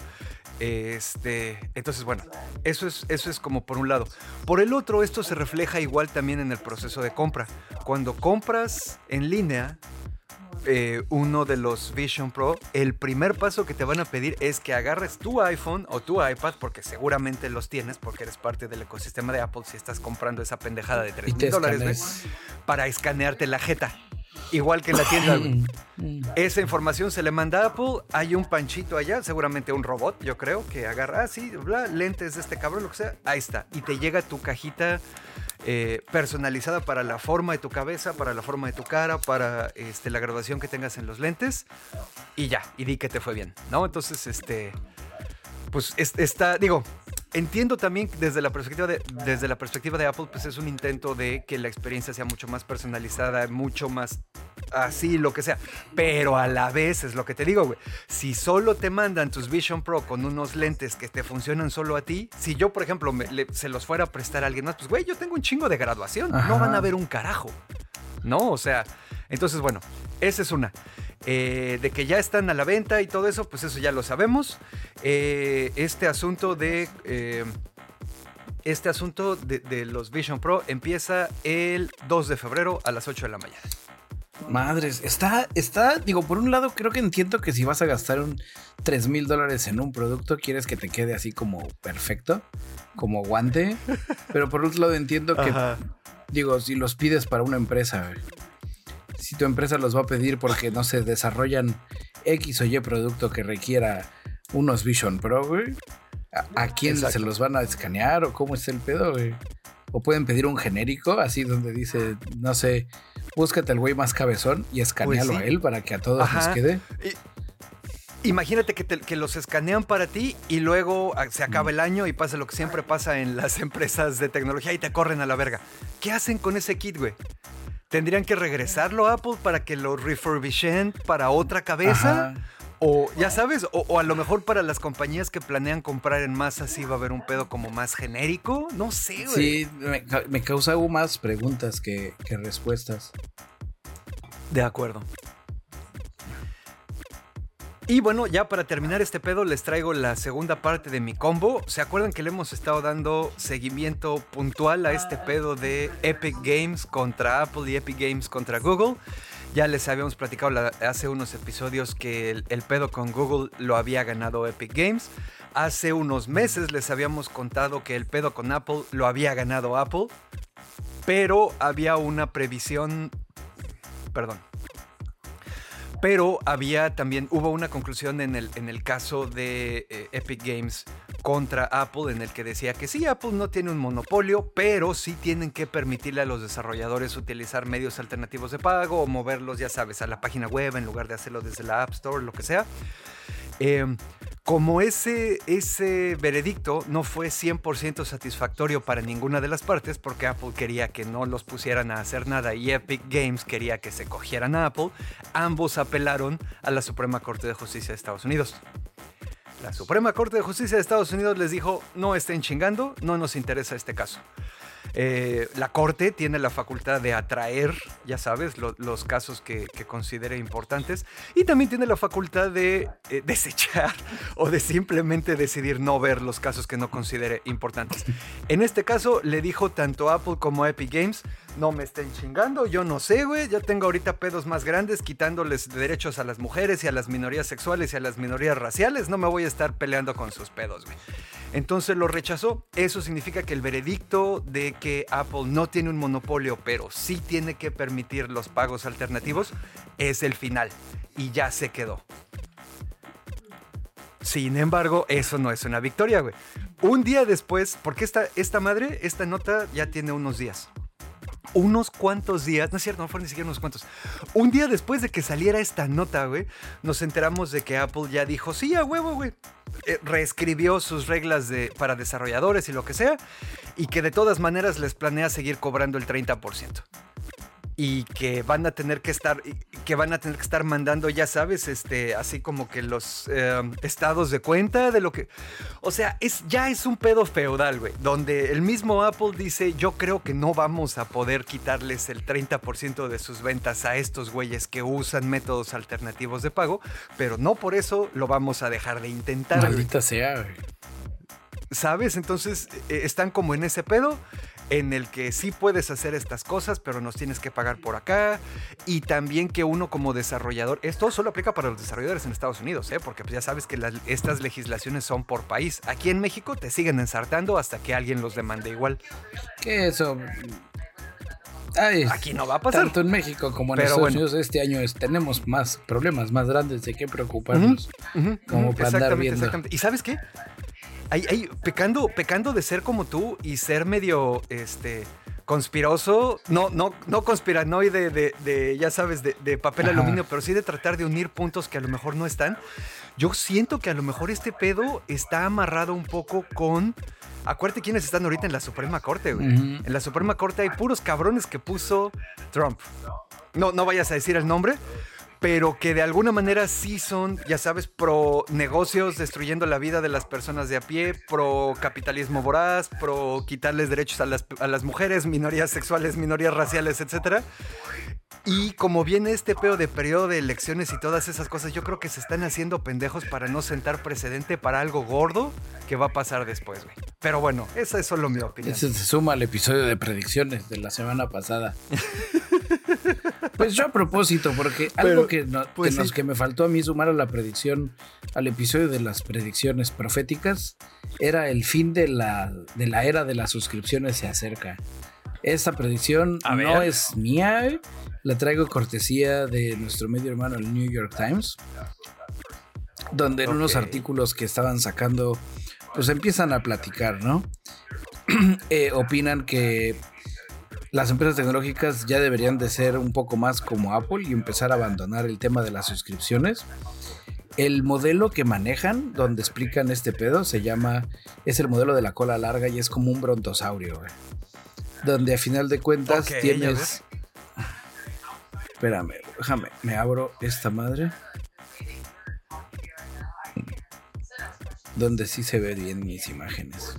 Este, entonces, bueno, eso es, eso es como por un lado. Por el otro, esto se refleja igual también en el proceso de compra. Cuando compras en línea, eh, uno de los Vision Pro, el primer paso que te van a pedir es que agarres tu iPhone o tu iPad, porque seguramente los tienes, porque eres parte del ecosistema de Apple si estás comprando esa pendejada de 3 mil dólares, para escanearte la jeta. Igual que en la tienda. Esa información se le manda a Apple. Hay un panchito allá, seguramente un robot, yo creo, que agarra así, ah, lentes de este cabrón, lo que sea. Ahí está. Y te llega tu cajita eh, personalizada para la forma de tu cabeza, para la forma de tu cara, para este, la graduación que tengas en los lentes. Y ya, y di que te fue bien, ¿no? Entonces, este. Pues está, digo, entiendo también desde la perspectiva de, desde la perspectiva de Apple, pues es un intento de que la experiencia sea mucho más personalizada, mucho más así, lo que sea. Pero a la vez es lo que te digo, güey. Si solo te mandan tus Vision Pro con unos lentes que te funcionan solo a ti, si yo, por ejemplo, se los fuera a prestar a alguien más, pues, güey, yo tengo un chingo de graduación. No van a ver un carajo. ¿No? O sea, entonces, bueno, esa es una. Eh, de que ya están a la venta y todo eso, pues eso ya lo sabemos. Eh, este asunto de... Eh, este asunto de, los Vision Pro empieza el 2 de febrero a las 8 de la mañana. Madres, está, está, digo, por un lado creo que entiendo que si vas a gastar un 3 mil dólares en un producto, quieres que te quede así como perfecto, como guante, pero por otro lado entiendo que, digo, si los pides para una empresa, si tu empresa los va a pedir porque, no se desarrollan X o Y producto que requiera unos Vision Pro, güey, ¿a, quién se los van a escanear o cómo está el pedo, güey? O pueden pedir un genérico, así donde dice, no sé, búscate al güey más cabezón y escanealo pues a él para que a todos nos quede. Imagínate que, que, los escanean para ti y luego ah, se acaba el año y pasa lo que siempre pasa en las empresas de tecnología y te corren a la verga. ¿Qué hacen con ese kit, güey? ¿Tendrían que regresarlo a Apple para que lo refurbishen para otra cabeza? O ya sabes, o, a lo mejor para las compañías que planean comprar en masa sí va a haber un pedo como más genérico. No sé, güey. Sí, me, causa más preguntas que, que respuestas. De acuerdo. Y bueno, ya para terminar este pedo les traigo la segunda parte de mi combo. ¿Se acuerdan que le hemos estado dando seguimiento puntual a este pedo de Epic Games contra Apple y Epic Games contra Google? Ya les habíamos platicado hace unos episodios que el, pedo con Google lo había ganado Epic Games. Hace unos meses les habíamos contado que el pedo con Apple lo había ganado Apple. Pero había una previsión... Perdón, pero había también, hubo una conclusión en el, en el caso de eh, Epic Games contra Apple en el que decía que sí, Apple no tiene un monopolio, pero sí tienen que permitirle a los desarrolladores utilizar medios alternativos de pago o moverlos, ya sabes, a la página web en lugar de hacerlo desde la App Store, lo que sea. Em, como ese, ese veredicto no fue 100% satisfactorio para ninguna de las partes, porque Apple quería que no los pusieran a hacer nada y Epic Games quería que se cogieran a Apple, ambos apelaron a la Suprema Corte de Justicia de Estados Unidos. La Suprema Corte de Justicia de Estados Unidos les dijo, no estén chingando, no nos interesa este caso. Eh, la Corte tiene la facultad de atraer, ya sabes, los casos que, considere importantes y también tiene la facultad de eh, desechar o de simplemente decidir no ver los casos que no considere importantes. En este caso le dijo tanto Apple como Epic Games, no me estén chingando, yo no sé, güey, ya tengo ahorita pedos más grandes quitándoles derechos a las mujeres y a las minorías sexuales y a las minorías raciales, no me voy a estar peleando con sus pedos, güey. Entonces lo rechazó. Eso significa que el veredicto de que Apple no tiene un monopolio, pero sí tiene que permitir los pagos alternativos, es el final. Y ya se quedó. Sin embargo, eso no es una victoria, güey. Un día después, porque esta, esta madre, esta nota ya tiene unos días. Unos cuantos días, no es cierto, no fueron ni siquiera unos cuantos. Un día después de que saliera esta nota, güey, nos enteramos de que Apple ya dijo, sí, a huevo, güey. Eh, reescribió sus reglas de, para desarrolladores y lo que sea, y que de todas maneras les planea seguir cobrando el 30% y que van a tener que estar que van a tener que estar mandando ya sabes este así como que los em, estados de cuenta de lo que o sea es ya es un pedo feudal güey donde el mismo Apple dice yo creo que no vamos a poder quitarles el 30% de sus ventas a estos güeyes que usan métodos alternativos de pago pero no por eso lo vamos a dejar de intentar maldita sea güey. sabes entonces eh, están como en ese pedo en el que sí puedes hacer estas cosas, pero nos tienes que pagar por acá. Y también que uno como desarrollador, esto solo aplica para los desarrolladores en Estados Unidos, ¿eh? porque pues ya sabes que estas legislaciones son por país. Aquí en México te siguen ensartando hasta que alguien los demande igual. ¿Qué eso? Aquí no va a pasar. Tanto en México como en Estados Unidos este año tenemos más problemas más grandes de qué preocuparnos. como para andar viendo. ¿Y sabes qué? Pecando, pecando de ser como tú y ser medio este, conspiroso, no, no, no conspiranoide de, ya sabes, de, papel aluminio, pero sí de tratar de unir puntos que a lo mejor no están. Yo siento que a lo mejor este pedo está amarrado un poco con. Acuérdate quiénes están ahorita en la Suprema Corte, güey. En la Suprema Corte hay puros cabrones que puso Trump. No, no vayas a decir el nombre, pero que de alguna manera sí son, ya sabes, pro negocios destruyendo la vida de las personas de a pie, pro capitalismo voraz, pro quitarles derechos a las, a las mujeres, minorías sexuales, minorías raciales, etc. Y como viene este peo de periodo de elecciones y todas esas cosas, yo creo que se están haciendo pendejos para no sentar precedente para algo gordo que va a pasar después, güey. Pero bueno, esa es solo mi opinión. Ese se suma al episodio de predicciones de la semana pasada. Pues yo a propósito, porque algo que, pues que, me faltó a mí sumar a la predicción, al episodio de las predicciones proféticas, era el fin de la, de la era de las suscripciones se acerca. Esta predicción no es mía, la traigo cortesía de nuestro medio hermano, el New York Times, donde en unos artículos que estaban sacando, pues empiezan a platicar, ¿no? Eh, opinan que las empresas tecnológicas ya deberían de ser un poco más como Apple y empezar a abandonar el tema de las suscripciones. El modelo que manejan, donde explican este pedo, se llama, es el modelo de la cola larga y es como un brontosaurio, Donde a final de cuentas tienes... Espérame, déjame, me abro esta madre. Donde sí se ve bien mis imágenes.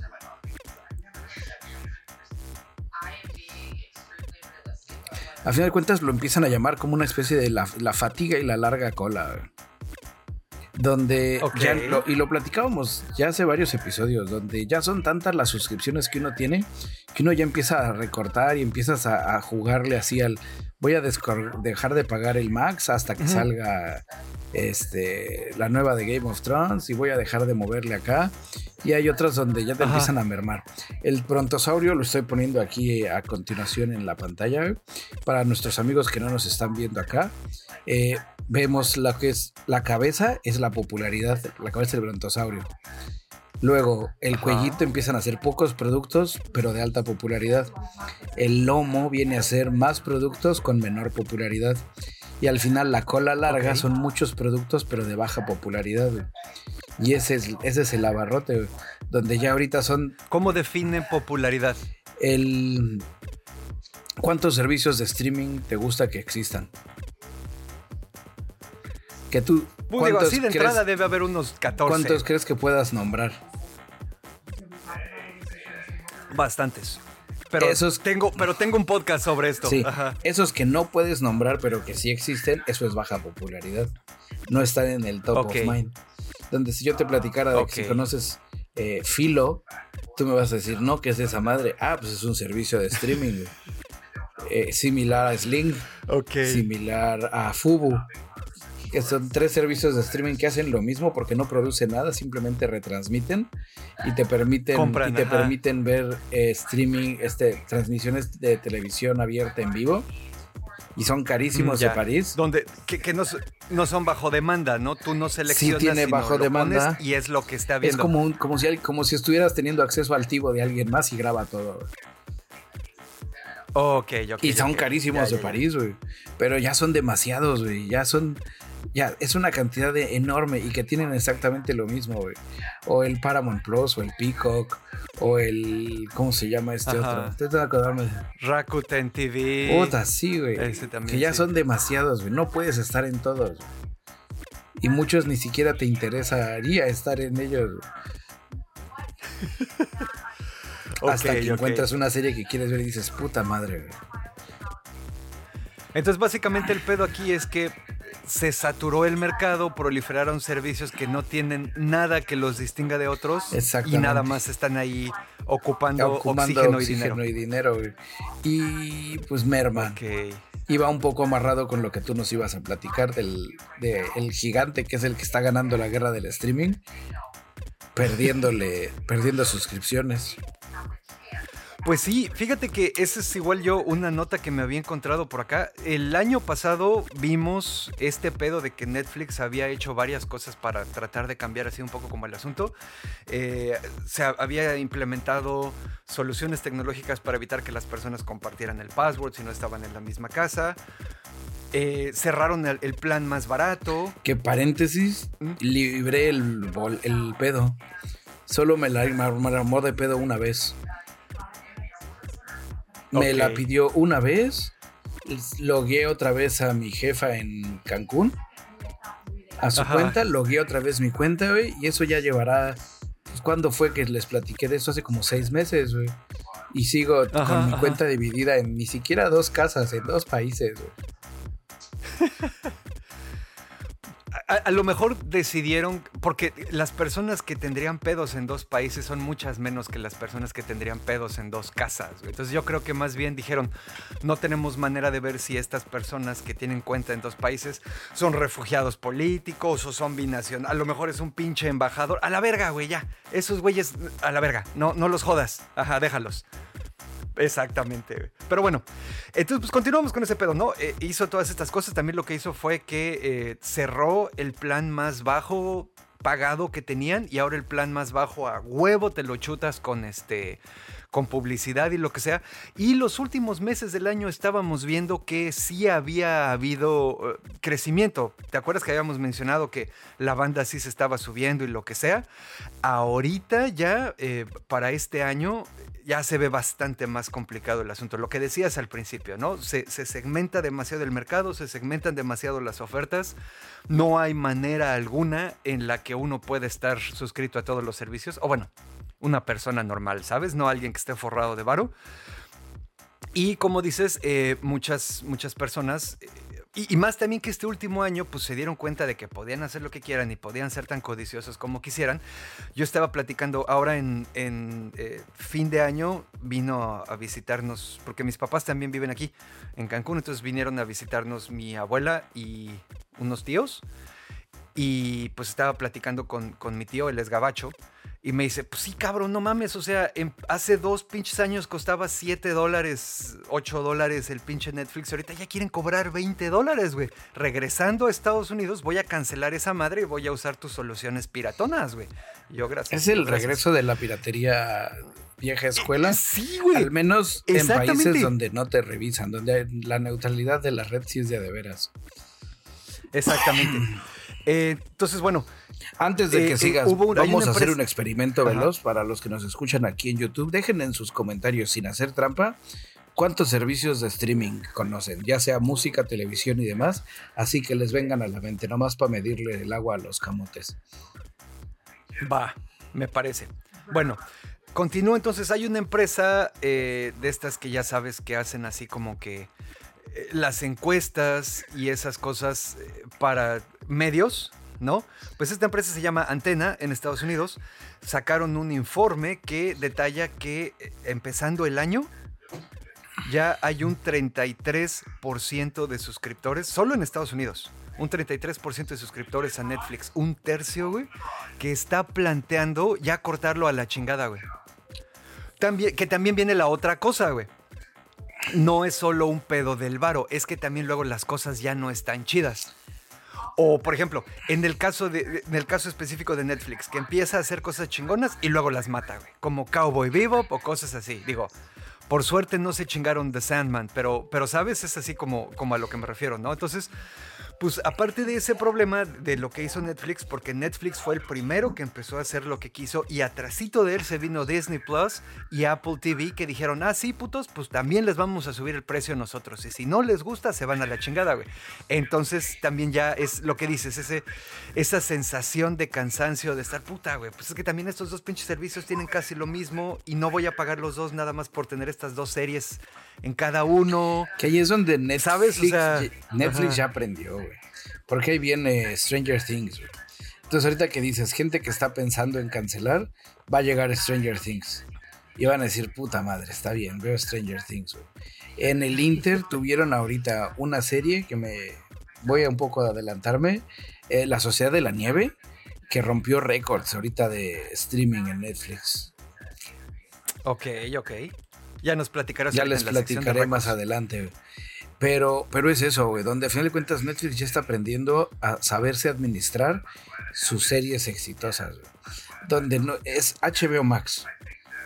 A final de cuentas lo empiezan a llamar como una especie de la, fatiga y la larga cola. Donde y lo platicábamos ya hace varios episodios, donde ya son tantas las suscripciones que uno tiene que uno ya empieza a recortar y empiezas a, jugarle así al voy a dejar de pagar el max hasta que salga este, la nueva de Game of Thrones y voy a dejar de moverle acá. Y hay otras donde ya te empiezan a mermar. El brontosaurio lo estoy poniendo aquí a continuación en la pantalla. Para nuestros amigos que no nos están viendo acá, eh, vemos lo que es la cabeza, es la popularidad, la cabeza del brontosaurio. Luego, el cuellito empiezan a ser pocos productos, pero de alta popularidad. El lomo viene a ser más productos con menor popularidad. Y al final la cola larga son muchos productos pero de baja popularidad. Y ese es, ese es el abarrote, donde ya ahorita son... ¿Cómo definen popularidad? El... ¿Cuántos servicios de streaming te gusta que existan? Que tú... Pues digo, así de entrada debe haber unos 14. ¿Cuántos crees que puedas nombrar? Bastantes. Pero esos, tengo, pero tengo un podcast sobre esto. Sí, esos que no puedes nombrar, pero que sí existen, eso es baja popularidad. No están en el top of mind. Donde si yo te platicara de que si conoces eh, Filo, tú me vas a decir, no, que es de esa madre. Ah, pues es un servicio de streaming. Eh, similar a Sling. Similar a Fubu. Que son tres servicios de streaming que hacen lo mismo porque no producen nada, simplemente retransmiten y te permiten, y te permiten ver eh, streaming, este, transmisiones de televisión abierta en vivo. Y son carísimos de París. Donde, que, no, no, son bajo demanda, ¿no? Tú no seleccionas. Sí, tiene bajo demanda. Y es lo que está viendo. Es como, como, si, como si estuvieras teniendo acceso al tivo de alguien más y graba todo. Ok, ok. Y son carísimos de París, güey. Pero ya son demasiados, güey. Ya son. Ya, es una cantidad de enorme y que tienen exactamente lo mismo, güey. O el Paramount Plus, o el Peacock, o el. ¿Cómo se llama este otro? Estoy acordarme. Rakuten TV. Puta, sí, güey. Que ya son demasiados, güey. No puedes estar en todos. Y muchos ni siquiera te interesaría estar en ellos. Hasta que encuentras una serie que quieres ver y dices, puta madre. Entonces, básicamente el pedo aquí es que se saturó el mercado, proliferaron servicios que no tienen nada que los distinga de otros y nada más están ahí ocupando, oxígeno, y dinero. Y, pues merma. Iba un poco amarrado con lo que tú nos ibas a platicar del el gigante que es el que está ganando la guerra del streaming, perdiéndole, perdiendo suscripciones. Pues sí, fíjate que esa es igual yo una nota que me había encontrado por acá. El año pasado vimos este pedo de que Netflix había hecho varias cosas para tratar de cambiar así un poco como el asunto. Eh, se había implementado soluciones tecnológicas para evitar que las personas compartieran el password si no estaban en la misma casa. Eh, cerraron el, plan más barato. Que paréntesis, ¿Mm? libré el, el pedo. Solo me la armó de pedo una vez. Me la pidió una vez. Logué otra vez a mi jefa en Cancún. A su cuenta, logué otra vez mi cuenta, güey. Y eso ya llevará. Pues, ¿Cuándo fue que les platiqué de eso? Hace como seis meses, güey. Y sigo con mi cuenta dividida en ni siquiera dos casas, en dos países, a, lo mejor decidieron, porque las personas que tendrían pedos en dos países son muchas menos que las personas que tendrían pedos en dos casas. Entonces yo creo que más bien dijeron, no tenemos manera de ver si estas personas que tienen cuenta en dos países son refugiados políticos o son binacionales. A lo mejor es un pinche embajador. A la verga, güey, ya. Esos güeyes, a la verga. No, no los jodas. Ajá, déjalos. Exactamente. Pero bueno, entonces pues continuamos con ese pedo, ¿no? Eh, hizo todas estas cosas. También lo que hizo fue que eh, cerró el plan más bajo pagado que tenían y ahora el plan más bajo a huevo te lo chutas con este con publicidad y lo que sea. Y los últimos meses del año estábamos viendo que sí había habido eh, crecimiento. ¿Te acuerdas que habíamos mencionado que la banda sí se estaba subiendo y lo que sea? Ahorita ya, para este año, ya se ve bastante más complicado el asunto. Lo que decías al principio, ¿no? Se, se, segmenta demasiado el mercado, se segmentan demasiado las ofertas. No hay manera alguna en la que uno pueda estar suscrito a todos los servicios. O bueno, una persona normal, ¿sabes? No alguien que esté forrado de varo. Y como dices, eh, muchas, muchas personas, y, más también que este último año, pues se dieron cuenta de que podían hacer lo que quieran y podían ser tan codiciosos como quisieran. Yo estaba platicando ahora en, eh, fin de año, vino a visitarnos, porque mis papás también viven aquí, en Cancún, entonces vinieron a visitarnos mi abuela y unos tíos. Y pues estaba platicando con, con mi tío, él es gabacho. Y me dice, pues sí, cabrón, no mames. O sea, hace dos pinches años costaba 7 dólares, 8 dólares el pinche Netflix. Ahorita ya quieren cobrar 20 dólares, güey. Regresando a Estados Unidos, voy a cancelar esa madre y voy a usar tus soluciones piratonas, güey. Yo, gracias. Es el regreso de la piratería vieja escuela. Sí, güey. Al menos en países donde no te revisan, donde la neutralidad de la red sí es de, de veras. Exactamente. Eh, entonces, bueno. Antes de que eh, eh, sigas, vamos a hacer un experimento veloz para los que nos escuchan aquí en YouTube. Dejen en sus comentarios, sin hacer trampa, cuántos servicios de streaming conocen, ya sea música, televisión y demás. Así que les vengan a la mente, nomás para medirle el agua a los camotes. Va, me parece. Bueno, continúo entonces. Hay una empresa de estas que ya sabes que hacen así como que las encuestas y esas cosas eh, para medios, ¿no? Pues esta empresa se llama Antena en Estados Unidos. Sacaron un informe que detalla que eh, empezando el año, ya hay un 33% de suscriptores, solo en Estados Unidos. Un 33% de suscriptores a Netflix, un tercio, güey, que está planteando ya cortarlo a la chingada, güey. Que también viene la otra cosa, güey. No es solo un pedo del varo, es que también luego las cosas ya no están chidas. O, por ejemplo, en el caso, caso específico de Netflix, que empieza a hacer cosas chingonas y luego las mata, güey. Como Cowboy Bebop o cosas así. Digo, por suerte no se chingaron The Sandman, pero, pero ¿sabes? Es así como, como a lo que me refiero, ¿no? Entonces, pues aparte de ese problema de lo que hizo Netflix, porque Netflix fue el primero que empezó a hacer lo que quiso y atrasito de él se vino Disney Plus y Apple TV que dijeron, ah, sí, putos, pues también les vamos a subir el precio nosotros. Y si no les gusta, se van a la chingada, güey. Entonces también ya es lo que dices, ese, esa sensación de cansancio de estar puta, güey. Pues es que también estos dos pinches servicios tienen casi lo mismo y no voy a pagar los dos nada más por tener estas dos series en cada uno. Que ahí es donde Netflix, ¿sabes? Netflix ya aprendió, güey. Porque ahí viene Stranger Things, güey. Entonces ahorita que dices, gente que está pensando en cancelar, va a llegar Stranger Things. Y van a decir, puta madre, está bien, veo Stranger Things, güey. En el Inter tuvieron ahorita una serie que me... Voy a un poco adelantarme. Eh, la Sociedad de la Nieve, que rompió récords ahorita de streaming en Netflix. Ok, ok. Ya nos platicarás. Ya les platicaré más adelante. Pero, pero es eso, güey, donde a final de cuentas Netflix ya está aprendiendo a saberse administrar sus series exitosas, Donde no, es HBO Max.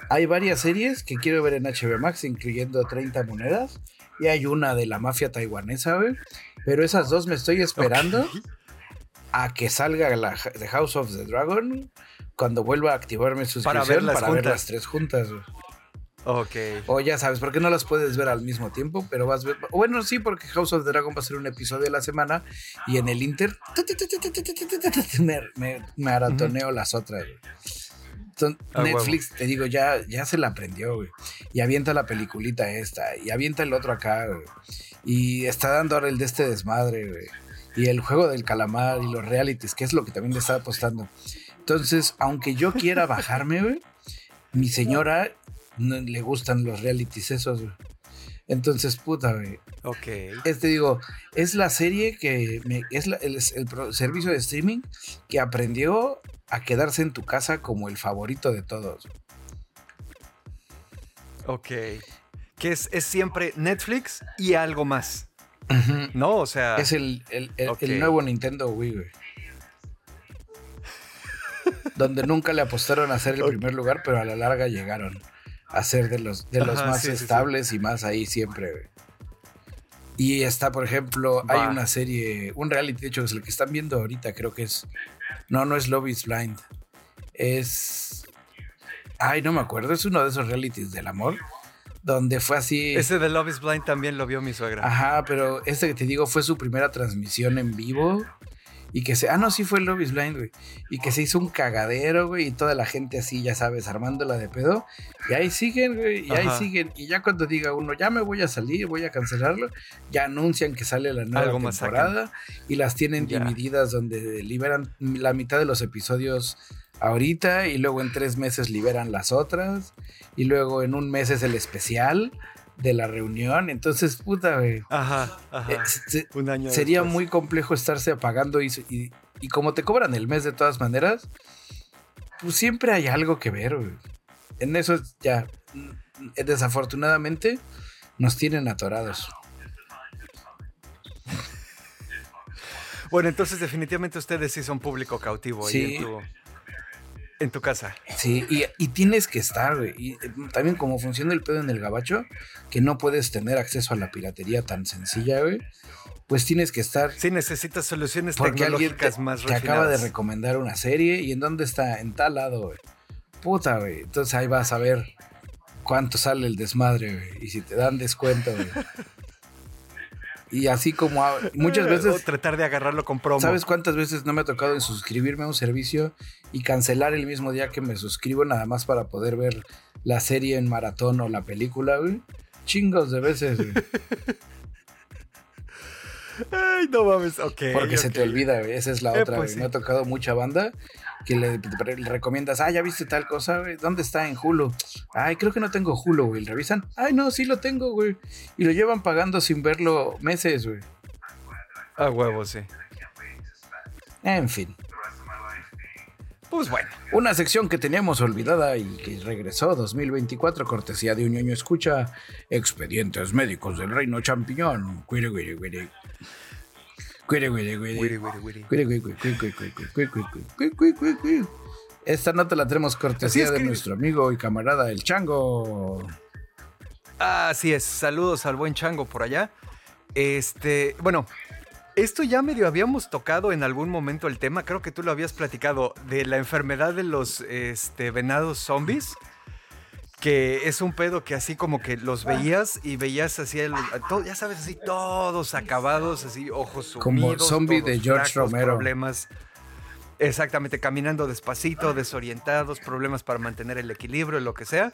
Hay varias series que quiero ver en HBO Max, incluyendo 30 monedas. Y hay una de la mafia taiwanesa, güey. Pero esas dos me estoy esperando a que salga la The House of the Dragon cuando vuelva a activarme su suscripción para, ver para ver las tres juntas, güey. Ok. O ya sabes, porque no las puedes ver al mismo tiempo, pero vas a ver. Bueno, sí, porque House of the Dragon va a ser un episodio de la semana y en el Inter me, maratoneo las otras. Netflix, te digo, ya, ya se la aprendió, güey. Y avienta la peliculita esta, y avienta el otro acá, güey. Y está dando ahora el de este desmadre, güey. Y el juego del calamar y los realities, que es lo que también le está apostando. Entonces, aunque yo quiera bajarme, güey, mi señora no le gustan los realities esos, Entonces, puta, güey. Ok. Este digo, es la serie que me, es el, servicio de streaming que aprendió a quedarse en tu casa como el favorito de todos. Ok. Que es, siempre Netflix y algo más. ¿No? O sea. Es el, nuevo Nintendo Wii, güey. Donde nunca le apostaron a ser el primer lugar, pero a la larga llegaron a ser de los, de los más estables y más ahí siempre. Y está, por ejemplo, hay una serie, un reality, de hecho, es el que están viendo ahorita, creo que es. No, no es Love is Blind. Es. Ay, no me acuerdo, es uno de esos realities del amor. Donde fue así. Ese de Love is Blind también lo vio mi suegra. Ajá, pero este que te digo fue su primera transmisión en vivo y que se, ah, no, sí fue el Love is Blind, güey, y que se hizo un cagadero, güey, y toda la gente así, ya sabes, armándola de pedo, y ahí siguen, güey, y ahí siguen, y ya cuando diga uno, ya me voy a salir, voy a cancelarlo, ya anuncian que sale la nueva temporada, y las tienen divididas donde liberan la mitad de los episodios ahorita, y luego en tres meses liberan las otras, y luego en un mes es el especial, de la reunión. Entonces, puta, güey. Ajá, ajá. Eh, Un año sería muy complejo estarse apagando y, y, como te cobran el mes de todas maneras, pues siempre hay algo que ver, güey. En eso ya, mm, desafortunadamente, nos tienen atorados. Bueno, entonces definitivamente ustedes sí son público cautivo. Sí. en tu... En tu casa. Sí, y, tienes que estar, güey. Y eh, también como funciona el pedo en el gabacho, que no puedes tener acceso a la piratería tan sencilla, güey. Pues tienes que estar. Sí, necesitas soluciones tecnológicas más refinadas. Te acaba de recomendar una serie y en dónde está, en tal lado, güey. Puta, güey. Entonces ahí vas a ver cuánto sale el desmadre, güey. Y si te dan descuento, güey. Y así como muchas veces... O tratar de agarrarlo con promo. ¿Sabes cuántas veces no me ha tocado suscribirme a un servicio y cancelar el mismo día que me suscribo nada más para poder ver la serie en maratón o la película, güey? Chingos de veces, güey. Ay, no mames, ok. Porque se te olvida, güey. Esa es la Eh, otra, pues güey. Me ha tocado mucha banda que le, le recomiendas, ah, ya viste tal cosa, güey. ¿Dónde está en Hulu? Ay, creo que no tengo Hulu, güey. Revisan, ay, no, sí lo tengo, güey. Y lo llevan pagando sin verlo meses, güey. A huevo, sí. En fin. Pues bueno. Una sección que teníamos olvidada y que regresó 2024, cortesía de un ñoño escucha, Expedientes Médicos del Reino Champiñón. Cuire, cuire, cuire. Esta nota la tenemos cortesía es de nuestro amigo y camarada el Chango. Así es, saludos al buen chango por allá. Este, bueno, esto ya medio habíamos tocado en algún momento el tema, creo que tú lo habías platicado, de la enfermedad de los este, venados zombies. Que es un pedo que así como que los veías y veías así, el- a to- ya sabes, así todos acabados, así ojos Como sumidos. zombie todos de George flacos, Romero. Problemas. Exactamente, caminando despacito, desorientados, problemas para mantener el equilibrio, lo que sea.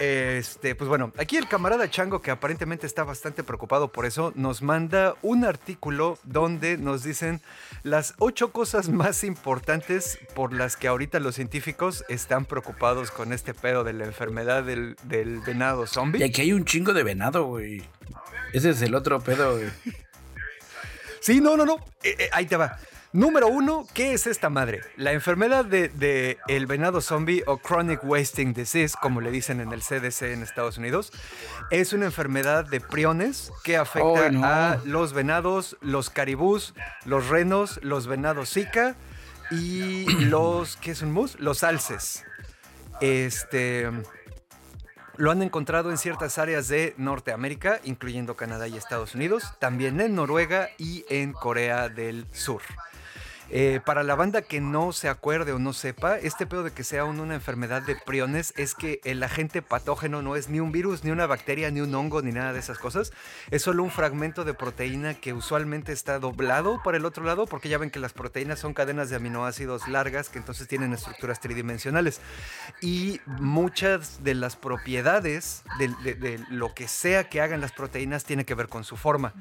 Este, pues bueno, aquí el camarada Chango, que aparentemente está bastante preocupado por eso, nos manda un artículo donde nos dicen las ocho cosas más importantes por las que ahorita los científicos están preocupados con este pedo de la enfermedad del, del venado Y zombie. aquí hay un chingo de venado, güey. Ese es el otro pedo, güey. Sí, no, no, no. eh, eh, ahí te va. Número uno, ¿qué es esta madre? La enfermedad de, de el venado zombie o chronic wasting disease, como le dicen en el CDC en Estados Unidos, es una enfermedad de priones que afecta Oh, no. a los venados, los caribús, los renos, los venados zika y los, ¿qué es un mus? Los alces. Este, lo han encontrado en ciertas áreas de Norteamérica, incluyendo Canadá y Estados Unidos, también en Noruega y en Corea del Sur. Eh, para la banda que no se acuerde o no sepa, este pedo de que sea un- una enfermedad de priones es que el agente patógeno no es ni un virus, ni una bacteria, ni un hongo, ni nada de esas cosas. Es solo un fragmento de proteína que usualmente está doblado para el otro lado, porque ya ven que las proteínas son cadenas de aminoácidos largas que entonces tienen estructuras tridimensionales. Y muchas de las propiedades de, de- de lo que sea que hagan las proteínas tiene que ver con su forma.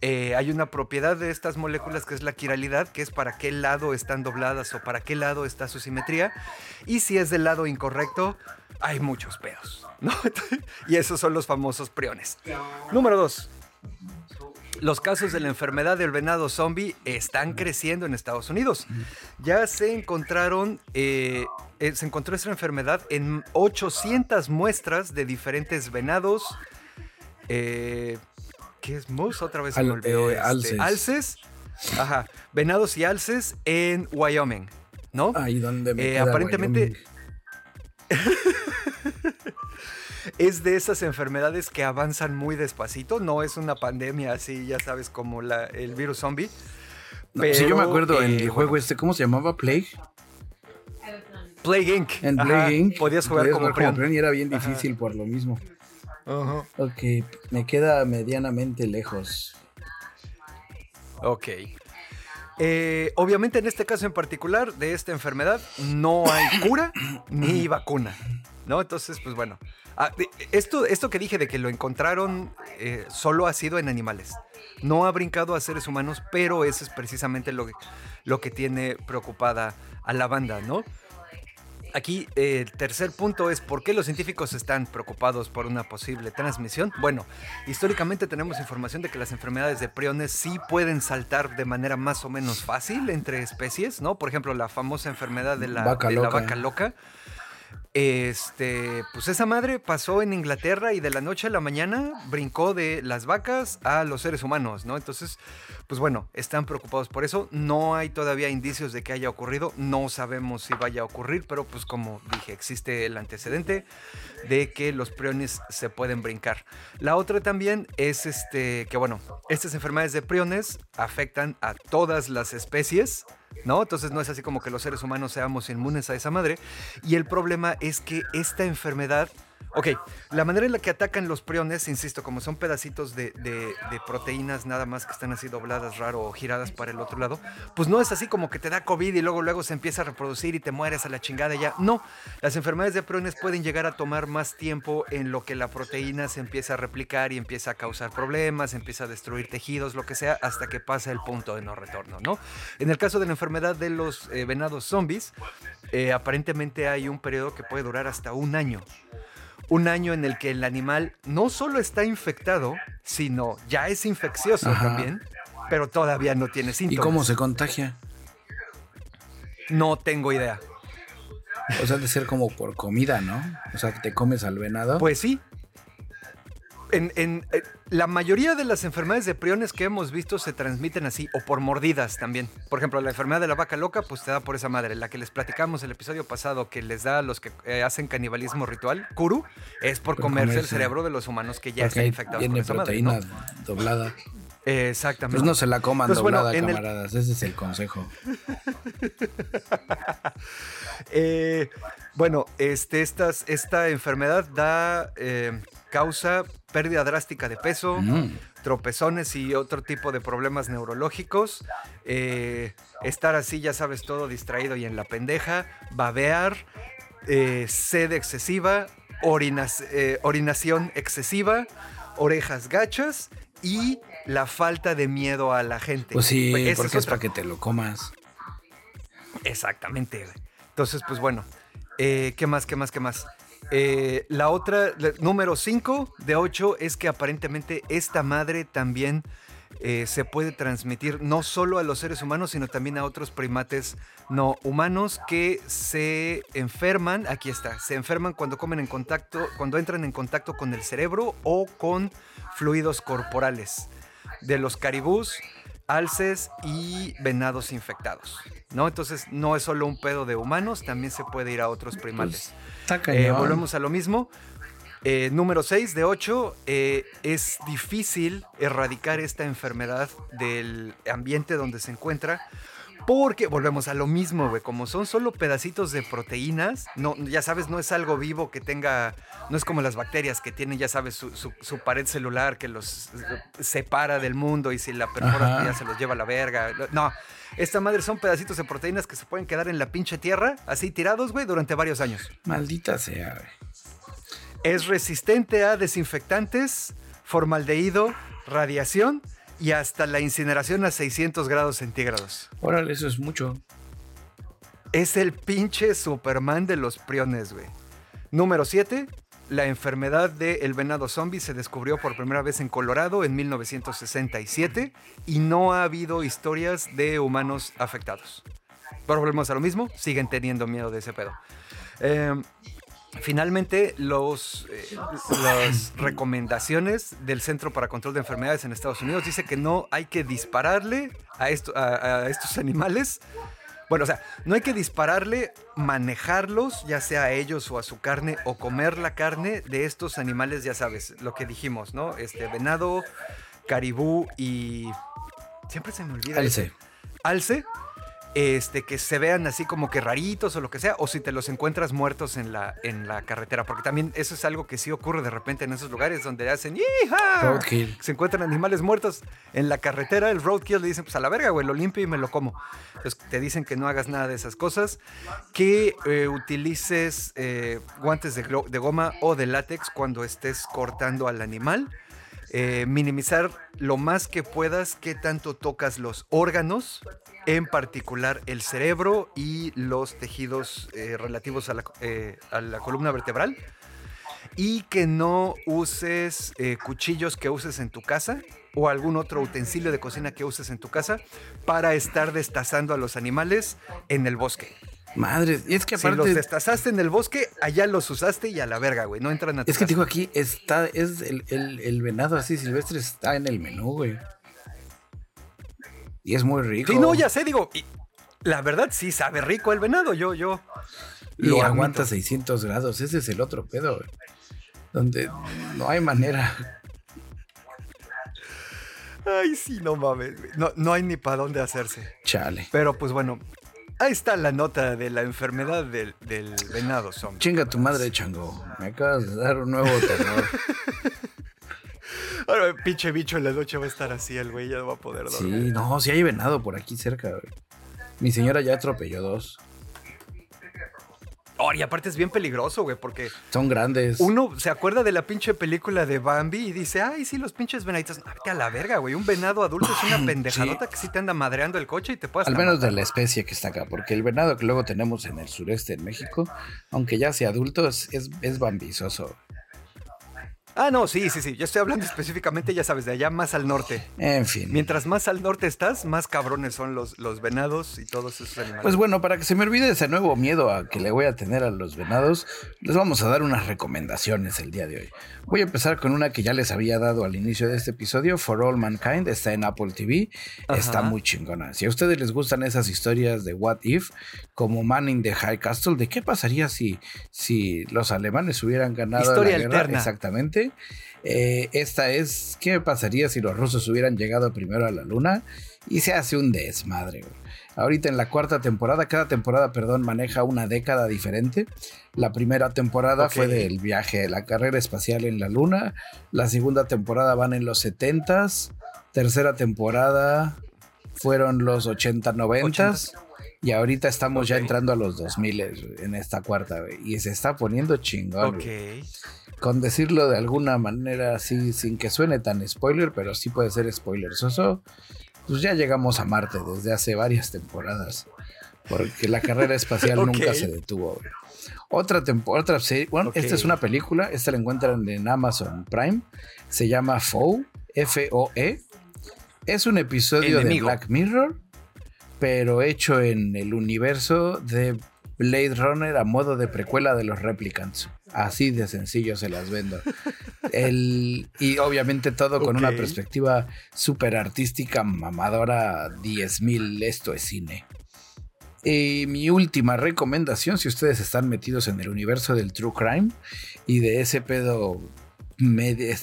Eh, hay una propiedad de estas moléculas que es la quiralidad, que es para qué lado están dobladas o para qué lado está su simetría. Y si es del lado incorrecto, hay muchos pedos. y esos son los famosos priones. Número dos. Los casos de la enfermedad del venado zombie están creciendo en Estados Unidos. Ya se encontraron, eh, eh, se encontró esta enfermedad en 800 muestras de diferentes venados. ¿Qué es mus? Otra vez se me olvidó. eh, este, alces. alces. Ajá. Venados y alces en Wyoming. ¿No? Ahí donde me Eh, queda aparentemente- es de esas enfermedades que avanzan muy despacito. No es una pandemia así, ya sabes, como la, el virus zombie. No, sí, yo me acuerdo en eh, el juego este, ¿cómo se llamaba? Plague. Plague Inc. En Plague Inc. Podías jugar como prión. prión y era bien Ajá. difícil por lo mismo. Ajá. Ok, me queda medianamente lejos. Ok. Eh, obviamente en este caso en particular de esta enfermedad no hay cura ni vacuna, ¿no? Entonces, pues bueno, ah, esto, esto que dije de que lo encontraron eh, solo ha sido en animales, no ha brincado a seres humanos, pero eso es precisamente lo, que- lo que tiene preocupada a la banda, ¿no? Aquí eh, el tercer punto es por qué los científicos están preocupados por una posible transmisión. Bueno, históricamente tenemos información de que las enfermedades de priones sí pueden saltar de manera más o menos fácil entre especies, ¿no? Por ejemplo, la famosa enfermedad de la Vaca de la vaca loca. Este, pues esa madre pasó en Inglaterra y de la noche a la mañana brincó de las vacas a los seres humanos, ¿no? Entonces, pues bueno, están preocupados por eso. No hay todavía indicios de que haya ocurrido. No sabemos si vaya a ocurrir, pero pues como dije, existe el antecedente de que los priones se pueden brincar. La otra también es este, que bueno, estas enfermedades de priones afectan a todas las especies. ¿No? Entonces no es así como que los seres humanos seamos inmunes a esa madre. Y el problema es que esta enfermedad Ok, la manera en la que atacan los priones, insisto, como son pedacitos de, proteínas nada más que están así dobladas raro o giradas para el otro lado, pues no es así como que te da COVID y luego luego se empieza a reproducir y te mueres a la chingada ya. No, las enfermedades de priones pueden llegar a tomar más tiempo en lo que la proteína se empieza a replicar y empieza a causar problemas, empieza a destruir tejidos, lo que sea, hasta que pasa el punto de no retorno, ¿no? En el caso de la enfermedad de los eh, venados zombies, eh, aparentemente hay un periodo que puede durar hasta un año un año en el que el animal no solo está infectado, sino ya es infeccioso Ajá. también, pero todavía no tiene ¿Y síntomas. cómo se contagia? No tengo idea. O sea, de ser como por comida, ¿no? O sea, que te comes al venado. Pues sí. En, en, eh, la mayoría de las enfermedades de priones que hemos visto se transmiten así o por mordidas también. Por ejemplo, la enfermedad de la vaca loca, pues te da por esa madre. La que les platicamos el episodio pasado que les da a los que eh, hacen canibalismo ritual, Kuru, es por, Por comerse, el cerebro de los humanos que ya están infectados con tiene esa madre. proteína ¿no? doblada. Exactamente. Pues no se la coman Entonces, bueno, doblada, el- camaradas. Ese es el consejo. Eh, bueno, este, estas, esta enfermedad da, eh, causa pérdida drástica de peso, Mm. tropezones y otro tipo de problemas neurológicos. eh, estar así, ya sabes, todo distraído y en la pendeja, babear, eh, sed excesiva, orinas- eh, orinación excesiva, orejas gachas y la falta de miedo a la gente. Pues sí, Esa porque es para que te lo comas. Exactamente. Entonces, pues bueno, eh, ¿qué más, qué más, qué más? Eh, la otra, número 5 de 8, es que aparentemente esta madre también eh, se puede transmitir no solo a los seres humanos, sino también a otros primates no humanos que se enferman, aquí está, se enferman cuando comen en contacto, cuando entran en contacto con el cerebro o con fluidos corporales de los caribús, alces y venados infectados. ¿no? Entonces no es solo un pedo de humanos, también se puede ir a otros primates. Está Eh, volvemos a lo mismo. Eh, número 6 de 8, es difícil erradicar esta enfermedad del ambiente donde se encuentra. Porque volvemos a lo mismo, güey. Como son solo pedacitos de proteínas, no, ya sabes, no es algo vivo que tenga. No es como las bacterias que tienen, ya sabes, su, su- su pared celular que los separa del mundo y si la perforas ya se los lleva a la verga. No, esta madre son pedacitos de proteínas que se pueden quedar en la pinche tierra, así tirados, güey, durante varios años. Maldita sea, güey. Es resistente a desinfectantes, formaldehído, radiación y hasta la incineración a 600 grados centígrados. Órale, eso es mucho. Es el pinche Superman de los priones, güey. Número 7. La enfermedad del venado zombie se descubrió por primera vez en Colorado en 1967 y no ha habido historias de humanos afectados. Pero volvemos a lo mismo, siguen teniendo miedo de ese pedo. Eh, Finalmente, los, eh, las recomendaciones del Centro para Control de Enfermedades en Estados Unidos dice que no hay que dispararle a, esto- a- a estos animales. Bueno, o sea, no hay que dispararle, manejarlos, ya sea a ellos o a su carne, o comer la carne de estos animales, ya sabes, lo que dijimos, ¿no? Este venado, caribú y. Siempre se me olvida. Alce. Alce. Este, que se vean así como que raritos o lo que sea, o si te los encuentras muertos en la, en la carretera, porque también eso es algo que sí ocurre de repente en esos lugares donde hacen ¡Hija! Roadkill. Se encuentran animales muertos en la carretera, el roadkill le dicen, pues a la verga, güey, lo limpio y me lo como. Entonces te dicen que no hagas nada de esas cosas, que eh, utilices eh, guantes de goma o de látex cuando estés cortando al animal. Eh, minimizar lo más que puedas que tanto tocas los órganos, en particular el cerebro y los tejidos eh, relativos a la, eh, a la columna vertebral. Y que no uses cuchillos que uses en tu casa o algún otro utensilio de cocina que uses en tu casa para estar destazando a los animales en el bosque. Madre, y es que Si los aparte. destazaste en el bosque, allá los usaste y a la verga, güey. No entran a tu es que casa. digo aquí, está, es el, el- el venado así silvestre está en el menú, güey. Y es muy rico. Sí, no, ya sé, digo, y la verdad sí sabe rico el venado, yo, yo. Y lo aguanta admito. 600 grados. Ese es el otro pedo, güey. Donde no hay manera. Ay, sí, no mames. No, no hay ni para dónde hacerse. Chale. Pero pues bueno, Ahí está la nota de la enfermedad del, del venado zombie. Chinga tu madre, chango. Me acabas de dar un nuevo terror. Ahora, pinche bicho en la noche va a estar así, el güey ya no va a poder Sí, dormir. no, sí hay venado por aquí cerca, güey. Mi señora ya atropelló dos. Oh, y aparte es bien peligroso, güey, porque Son grandes. uno se acuerda de la pinche película de Bambi y dice, ay, sí, los pinches venaditos. No, vete a la verga, güey. Un venado adulto es una pendejadota que sí te anda madreando el coche y te puedes Al menos de la especie que está acá, porque el venado que luego tenemos en el sureste en México, aunque ya sea adulto, es, es, es bambizoso. Ah, no, sí, sí, sí. Yo estoy hablando específicamente, ya sabes, de allá más al norte. En fin. Mientras más al norte estás, más cabrones son los, los venados y todos esos animales. Pues bueno, para que se me olvide ese nuevo miedo a que le voy a tener a los venados, les vamos a dar unas recomendaciones el día de hoy. Voy a empezar con una que ya les había dado al inicio de este episodio, For All Mankind, está en Apple TV, está muy chingona. Si a ustedes les gustan esas historias de What If, como Man in the High Castle, de qué pasaría si, si los alemanes hubieran ganado Historia la guerra, alterna. exactamente. Eh, esta es, ¿qué pasaría si los rusos hubieran llegado primero a la luna? Y se hace un desmadre. güey. Ahorita en la cuarta temporada, cada temporada, perdón, maneja una década diferente. La primera temporada fue del viaje la carrera espacial en la luna. La segunda temporada van en los 70s. Tercera temporada fueron los 80, 90 y ahorita estamos ya entrando a los 2000 en esta cuarta, y se está poniendo chingón. Con decirlo de alguna manera así, sin que suene tan spoiler, pero sí puede ser spoiler soso, pues ya llegamos a Marte desde hace varias temporadas. Porque la carrera espacial nunca se detuvo. Otra temporada, otra serie, bueno, esta es una película, esta la encuentran en Amazon Prime, se llama Foe, F-O-E. Es un episodio Enemigo. de Black Mirror, pero hecho en el universo de Blade Runner a modo de precuela de los Replicants. Así de sencillo se las vendo. El- y obviamente todo con una perspectiva súper artística, mamadora, 10.000, esto es cine. Y mi última recomendación, si ustedes están metidos en el universo del True Crime y de ese pedo,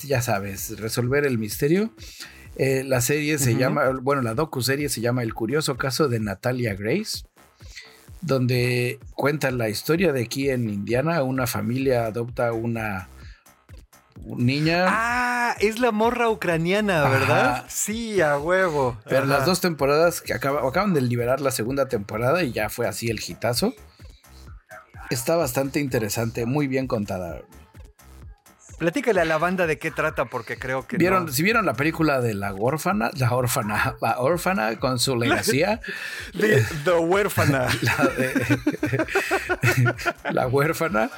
ya sabes, resolver el misterio, eh, la serie se llama, bueno, la docu-serie se llama El curioso caso de Natalia Grace, donde cuenta la historia de aquí en Indiana, una familia adopta una niña. Ah, es la morra ucraniana, ¿verdad? Ajá. Sí, a huevo. Pero las dos temporadas que acaba- acaban de liberar la segunda temporada y ya fue así el hitazo. Está bastante interesante, muy bien contada. Platícale a la banda de qué trata, porque creo que. ¿Vieron, no. Si vieron la película de la órfana, la órfana, la órfana con su legacía, The, The huérfana. la, de- la huérfana,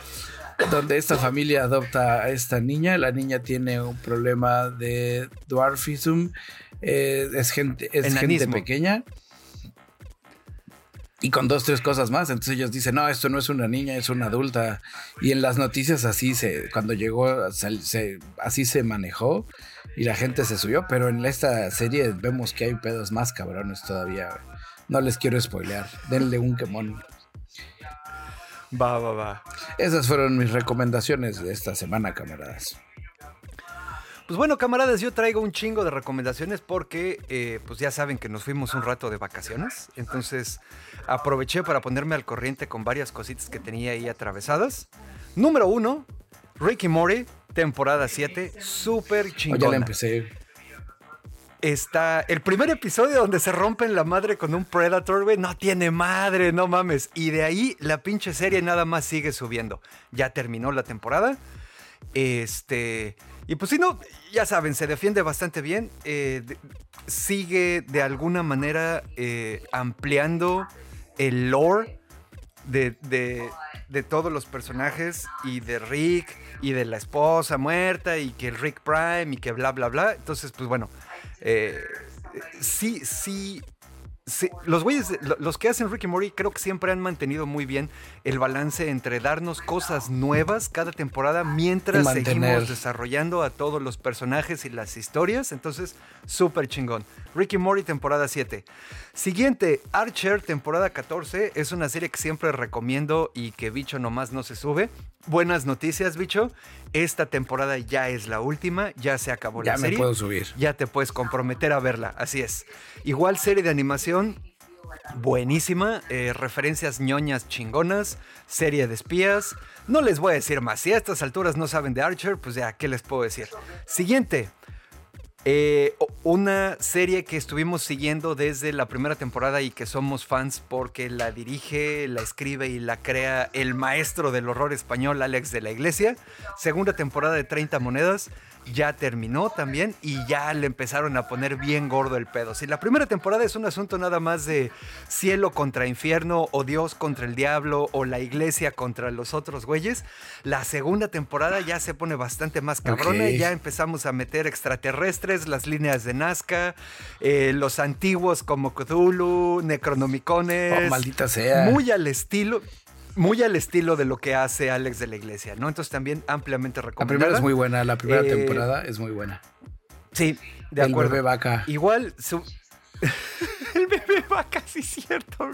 donde esta familia adopta a esta niña. La niña tiene un problema de dwarfism, eh, es gente, es gente pequeña. Y con dos, tres cosas más. Entonces ellos dicen, no, esto no es una niña, es una adulta. Y en las noticias así se, cuando llegó, sal- se- así se manejó y la gente se subió. Pero en esta serie vemos que hay pedos más cabrones todavía. No les quiero spoilear. Denle un quemón. Va, va, va. Esas fueron mis recomendaciones de esta semana, camaradas. Pues bueno, camaradas, yo traigo un chingo de recomendaciones porque, eh, pues ya saben que nos fuimos un rato de vacaciones. Entonces aproveché para ponerme al corriente con varias cositas que tenía ahí atravesadas. Número uno, Ricky Mori, temporada 7, súper O ya chingona. la empecé. Está el primer episodio donde se rompen la madre con un Predator, güey. No tiene madre, no mames. Y de ahí la pinche serie nada más sigue subiendo. Ya terminó la temporada. Este. Y pues si no, ya saben, se defiende bastante bien. eh, de- sigue de alguna manera eh, ampliando el lore de, de- de todos los personajes y de Rick y de la esposa muerta y que el Rick Prime y que bla, bla, bla. Entonces, pues bueno, eh, sí, sí. sí, los güeyes, lo- los que hacen Rick y Morty creo que siempre han mantenido muy bien el balance entre darnos cosas nuevas cada temporada mientras seguimos desarrollando a todos los personajes y las historias. Entonces, súper chingón. Ricky Morty, temporada 7. Siguiente, Archer, temporada 14. Es una serie que siempre recomiendo y que bicho nomás no se sube. Buenas noticias, bicho. Esta temporada ya es la última, ya se acabó Ya la me serie. puedo subir. Ya te puedes comprometer a verla, así es. Igual serie de animación, Buenísima, eh, referencias ñoñas chingonas, serie de espías. No les voy a decir más. Si a estas alturas no saben de Archer, pues ya, ¿qué les puedo decir? Siguiente. Eh, una serie que estuvimos siguiendo desde la primera temporada y que somos fans porque la dirige, la escribe y la crea el maestro del horror español, Alex de la Iglesia. Segunda temporada de 30 monedas ya terminó también y ya le empezaron a poner bien gordo el pedo. Si la primera temporada es un asunto nada más de cielo contra infierno o Dios contra el diablo o la iglesia contra los otros güeyes, la segunda temporada ya se pone bastante más cabrona y ya empezamos a meter extraterrestres, las líneas de Nazca, eh, los antiguos como Cthulhu, Necronomicones. Oh, maldita sea. Muy al estilo muy al estilo de lo que hace Alex de la Iglesia, ¿no? Entonces también ampliamente recomendada. La primera es muy buena, la primera eh, temporada es muy buena. Sí, de El acuerdo. bebé vaca. Igual su... El bebé vaca, sí cierto.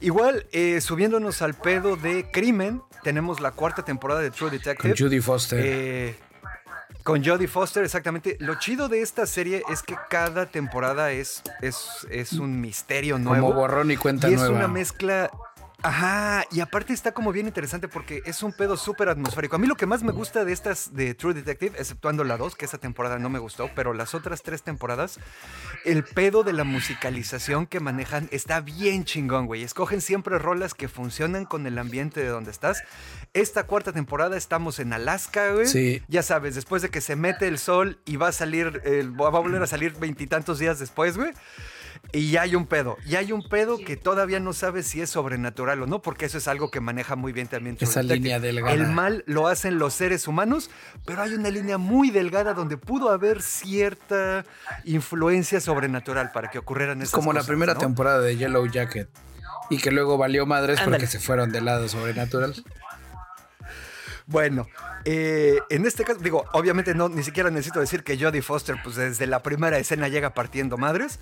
Igual, eh, subiéndonos al pedo de crimen, tenemos la cuarta temporada de True Detective. Con Judy Foster. Eh, con Jodie Foster, exactamente. Lo chido de esta serie es que cada temporada es, es, es un misterio nuevo. Como borrón y cuenta y nueva. es una mezcla Ajá, y aparte está como bien interesante porque es un pedo súper atmosférico. A mí lo que más me gusta de estas de True Detective, exceptuando la 2, que esa temporada no me gustó, pero las otras tres temporadas, el pedo de la musicalización que manejan está bien chingón, güey. Escogen siempre rolas que funcionan con el ambiente de donde estás. Esta cuarta temporada estamos en Alaska, güey. Sí. Ya sabes, después de que se mete el sol y va a salir, el, va a volver a salir veintitantos días después, güey. Y ya hay un pedo. Y hay un pedo que todavía no sabes si es sobrenatural o no, porque eso es algo que maneja muy bien también. Esa Detective. línea delgada. El mal lo hacen los seres humanos, pero hay una línea muy delgada donde pudo haber cierta influencia sobrenatural para que ocurrieran esas Como la primera ¿no? temporada de Yellow Jacket. Y que luego valió madres Ándale. porque se fueron del lado sobrenatural. Bueno, eh, en este caso, digo, obviamente no, ni siquiera necesito decir que Jodie Foster, pues desde la primera escena llega partiendo madres.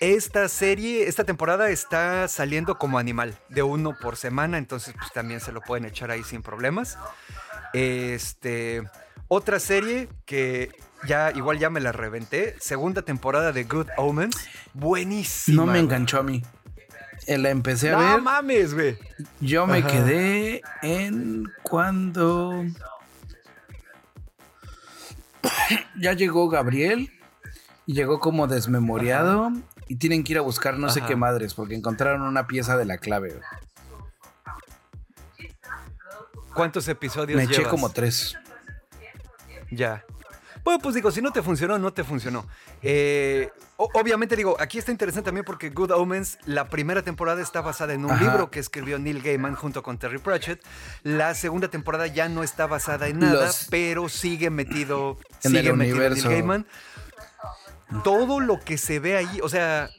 Esta serie, esta temporada está saliendo como animal, de uno por semana, entonces pues también se lo pueden echar ahí sin problemas. Este, otra serie que ya, igual ya me la reventé, segunda temporada de Good Omens, buenísima. No me enganchó a mí. Eh, La empecé a No ver. mames, güey. Yo me Ajá. quedé en cuando ya llegó Gabriel y llegó como desmemoriado y tienen que ir a buscar no sé qué madres porque encontraron una pieza de la clave. ¿Cuántos episodios Me eché llevas? como tres. Ya. Bueno, pues digo, si no te funcionó, no te funcionó. Eh, obviamente digo, aquí está interesante también porque Good Omens, la primera temporada está basada en un Ajá. libro que escribió Neil Gaiman junto con Terry Pratchett. La segunda temporada ya no está basada en nada, Los- pero sigue metido, En sigue el metido universo. Neil Gaiman. Todo lo que se ve ahí, o sea,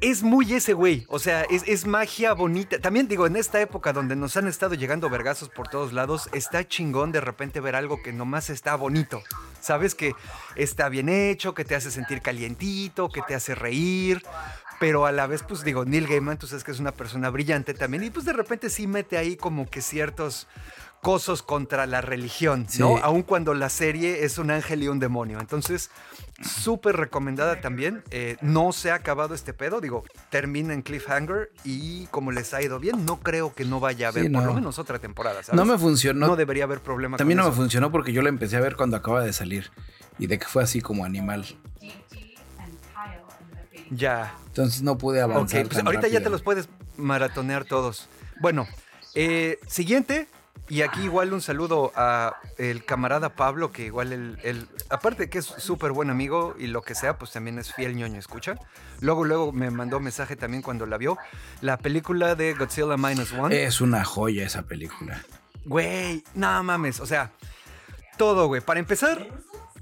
es muy ese güey. O sea, es, es magia bonita. También digo, en esta época donde nos han estado llegando vergazos por todos lados, está chingón de repente ver algo que nomás está bonito. Sabes que está bien hecho, que te hace sentir calientito, que te hace reír. Pero a la vez, pues digo, Neil Gaiman, tú sabes que es una persona brillante también. Y pues de repente sí mete ahí como que ciertos cosos contra la religión, ¿no? Aun cuando la serie es un ángel y un demonio. Entonces, súper recomendada también. Eh, no se ha acabado este pedo, digo, termina en cliffhanger y como les ha ido bien, no creo que no vaya a haber Sí, por lo menos otra temporada, ¿sabes? No me funcionó. No debería haber problema También no me funcionó porque yo la empecé a ver cuando acaba de salir y de que fue así como animal. Ya. Entonces no pude Ok, avanzar. pues tan ahorita ya te los puedes maratonear todos. Bueno, eh, siguiente, y aquí igual un saludo a el camarada Pablo, que igual el, el- aparte de que es súper buen amigo y lo que sea, pues también es fiel ñoño, escucha. Luego, luego me mandó mensaje también cuando la vio. La película de Godzilla Minus One. Es una joya esa película. Güey, no mames, o sea, todo, güey. Para empezar,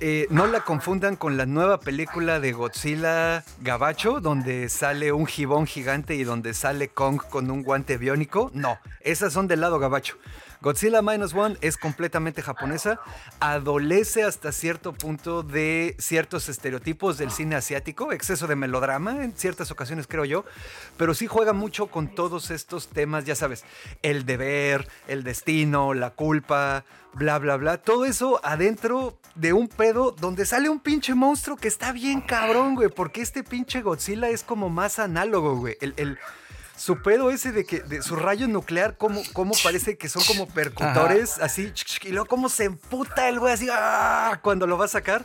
eh, no la confundan con la nueva película de Godzilla Gabacho, donde sale un gibón gigante y donde sale Kong con un guante biónico. No, esas son del lado Gabacho. Godzilla Minus One es completamente japonesa, adolece hasta cierto punto de ciertos estereotipos del cine asiático, exceso de melodrama en ciertas ocasiones creo yo, pero sí juega mucho con todos estos temas, ya sabes, el deber, el destino, la culpa, bla, bla, bla. Todo eso adentro de un pedo donde sale un pinche monstruo que está bien cabrón, güey, porque este pinche Godzilla es como más análogo, güey. El, su pedo ese de que de su rayo nuclear, como, como parece que son como percutores, así, y luego cómo se emputa el güey así, ¡ah! cuando lo va a sacar.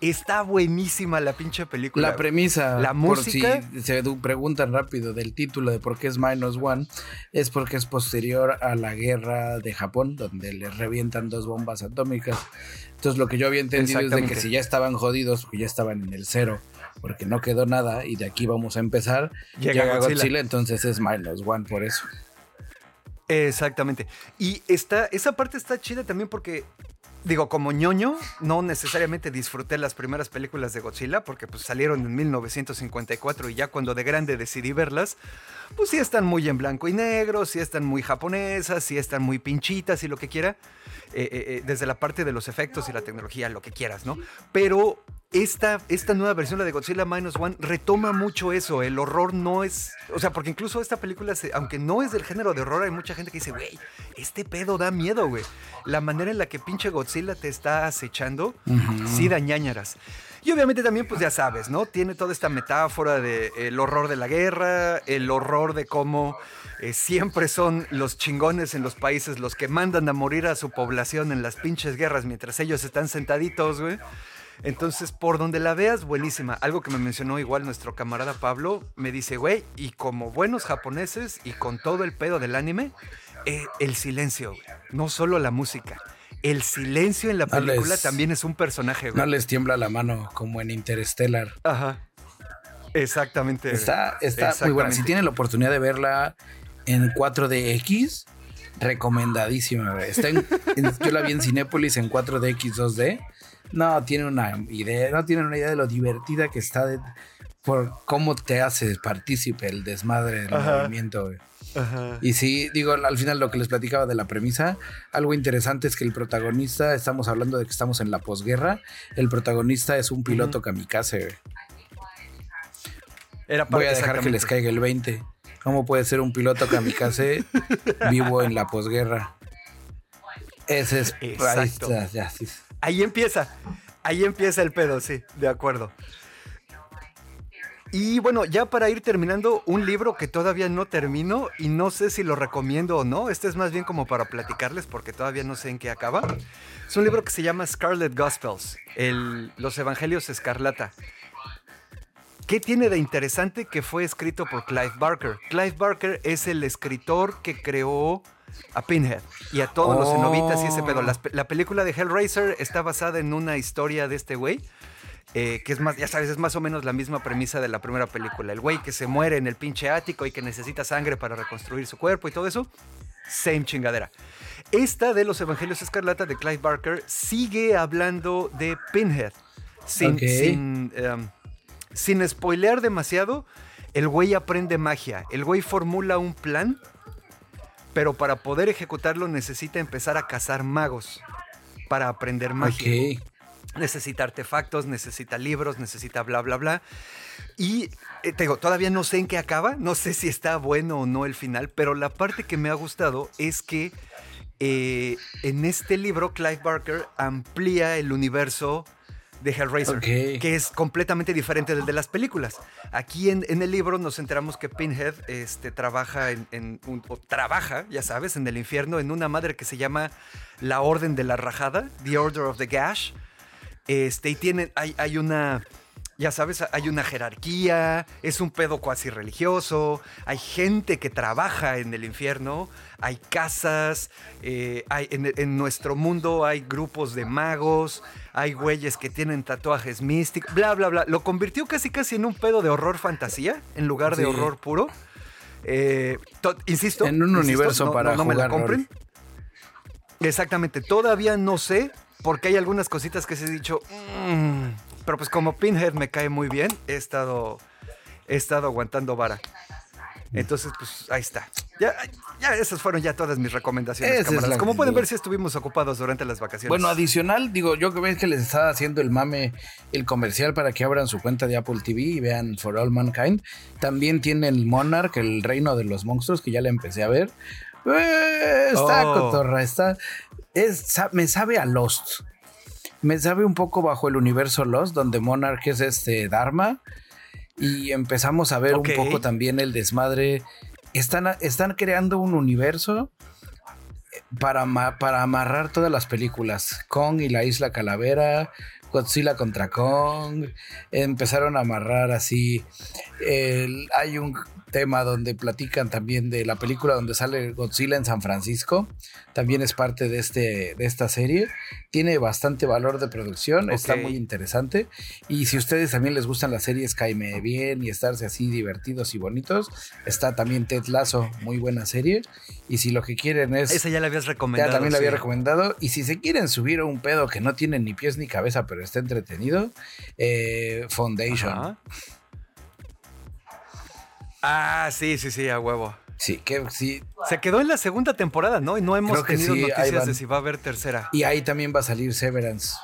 Está buenísima la pinche película. La premisa, la música. Por si se preguntan rápido del título de por qué es Minus One, es porque es posterior a la guerra de Japón, donde le revientan dos bombas atómicas. Entonces, lo que yo había entendido es de que si ya estaban jodidos, porque ya estaban en el cero, porque no quedó nada y de aquí vamos a empezar, llega, Godzilla. entonces es Minus One por eso. Exactamente. Y está, esa parte está chida también porque digo, como ñoño, no necesariamente disfruté las primeras películas de Godzilla porque pues salieron en 1954 y ya cuando de grande decidí verlas, pues sí están muy en blanco y negro, sí están muy japonesas, sí están muy pinchitas y lo que quiera, eh, eh, eh, desde la parte de los efectos y la tecnología, lo que quieras, ¿no? Pero esta, esta nueva versión, la de Godzilla Minus One, retoma mucho eso. El horror no es. O sea, porque incluso esta película, aunque no es del género de horror, hay mucha gente que dice, güey, este pedo da miedo, güey. La manera en la que pinche Godzilla te está acechando, sí da ñañaras. Y obviamente también, pues ya sabes, ¿no? Tiene toda esta metáfora del el horror de la guerra, el horror de cómo eh, siempre son los chingones en los países los que mandan a morir a su población en las pinches guerras mientras ellos están sentaditos, güey. Entonces, por donde la veas, buenísima. Algo que me mencionó igual nuestro camarada Pablo, me dice, güey, y como buenos japoneses y con todo el pedo del anime, eh, el silencio, no solo la música. El silencio en la película también es un personaje, güey. No les tiembla la mano como en Interstellar. Ajá. Exactamente. Está, está muy buena. Si tienen la oportunidad de verla en 4DX, recomendadísima. Está en, yo la vi en Cinépolis en 4DX 2D no, tiene una idea, no tiene una idea de lo divertida que está por cómo te hace partícipe el desmadre del movimiento. Y sí, digo, al final lo que les platicaba de la premisa, algo interesante es que el protagonista, estamos hablando de que estamos en la posguerra, el protagonista es un piloto kamikaze. Era Voy a dejar que les caiga el 20. ¿Cómo puede ser un piloto kamikaze vivo en la posguerra? Ese es... Exacto. ya, sí. Ahí empieza. Ahí empieza el pedo, sí, de acuerdo. Y bueno, ya para ir terminando, un libro que todavía no termino y no sé si lo recomiendo o no. Este es más bien como para platicarles porque todavía no sé en qué acaba. Es un libro que se llama Scarlet Gospels, Los Evangelios Escarlata. ¿Qué tiene de interesante que fue escrito por Clive Barker? Clive Barker es el escritor que creó a Pinhead y a todos los cenobitas y ese pedo. La, la, película de Hellraiser está basada en una historia de este güey. Eh, que es más, ya sabes, es más o menos la misma premisa de la primera película. El güey que se muere en el pinche ático y que necesita sangre para reconstruir su cuerpo y todo eso. Same chingadera. Esta de los Evangelios Escarlata de Clive Barker sigue hablando de Pinhead. Sin, sin, em, sin spoilear demasiado, el güey aprende magia. El güey formula un plan pero para poder ejecutarlo necesita empezar a cazar magos para aprender magia. Necesita artefactos, necesita libros, necesita bla, bla, bla. Y eh, te digo, todavía no sé en qué acaba, no sé si está bueno o no el final, pero la parte que me ha gustado es que eh, en este libro Clive Barker amplía el universo de Hellraiser, que es completamente diferente del de las películas. Aquí en, el libro nos enteramos que Pinhead este, trabaja en, trabaja, ya sabes, en el infierno, en una madre que se llama la Orden de la Rajada, The Order of the Gash. Este, y tiene, hay, hay una ya sabes, hay una jerarquía, es un pedo cuasi religioso, hay gente que trabaja en el infierno, hay casas, eh, hay, en, nuestro mundo hay grupos de magos, hay güeyes que tienen tatuajes místicos, bla, bla, bla. Lo convirtió casi casi en un pedo de horror fantasía en lugar de horror puro. Eh, insisto. En un universo para no, me la compren. Exactamente, todavía no sé, porque hay algunas cositas que se he dicho. Mm, pero pues como Pinhead me cae muy bien, he estado, he estado aguantando vara. Entonces, pues ahí está. Ya, ya esas fueron ya todas mis recomendaciones, Esa Como pueden ver, si estuvimos ocupados durante las vacaciones. Bueno, adicional, digo, yo que ves que les estaba haciendo el mame, el comercial para que abran su cuenta de Apple TV y vean For All Mankind. También tienen Monarch, el reino de los monstruos, que ya la empecé a ver. Eh, está Oh. cotorra, está. Es, me sabe a Lost. Me sabe un poco bajo el universo Lost, donde Monarch es este Dharma. Y empezamos a ver Ok. un poco también el desmadre. Están, están creando un universo para, ama- para amarrar todas las películas. Kong y la Isla Calavera, Godzilla contra Kong. Empezaron a amarrar así. hay un tema donde platican también de la película donde sale Godzilla en San Francisco. También es parte de, este, de esta serie. Tiene bastante valor de producción. Está Ok. muy interesante. Y si ustedes también les gustan las series Caime Bien y estarse así divertidos y bonitos, está también Ted Lasso, muy buena serie. Y si lo que quieren es... Esa ya la habías Ya recomendado. también lo había recomendado. Y si se quieren subir a un pedo que no tiene ni pies ni cabeza, pero está entretenido, eh, Foundation. Ajá. Ah, sí, sí, sí, a huevo. Sí, que sí. Se quedó en la segunda temporada, ¿no? Y no hemos Creo que tenido sí, ahí noticias van. de si va a haber tercera. Y ahí también va a salir Severance.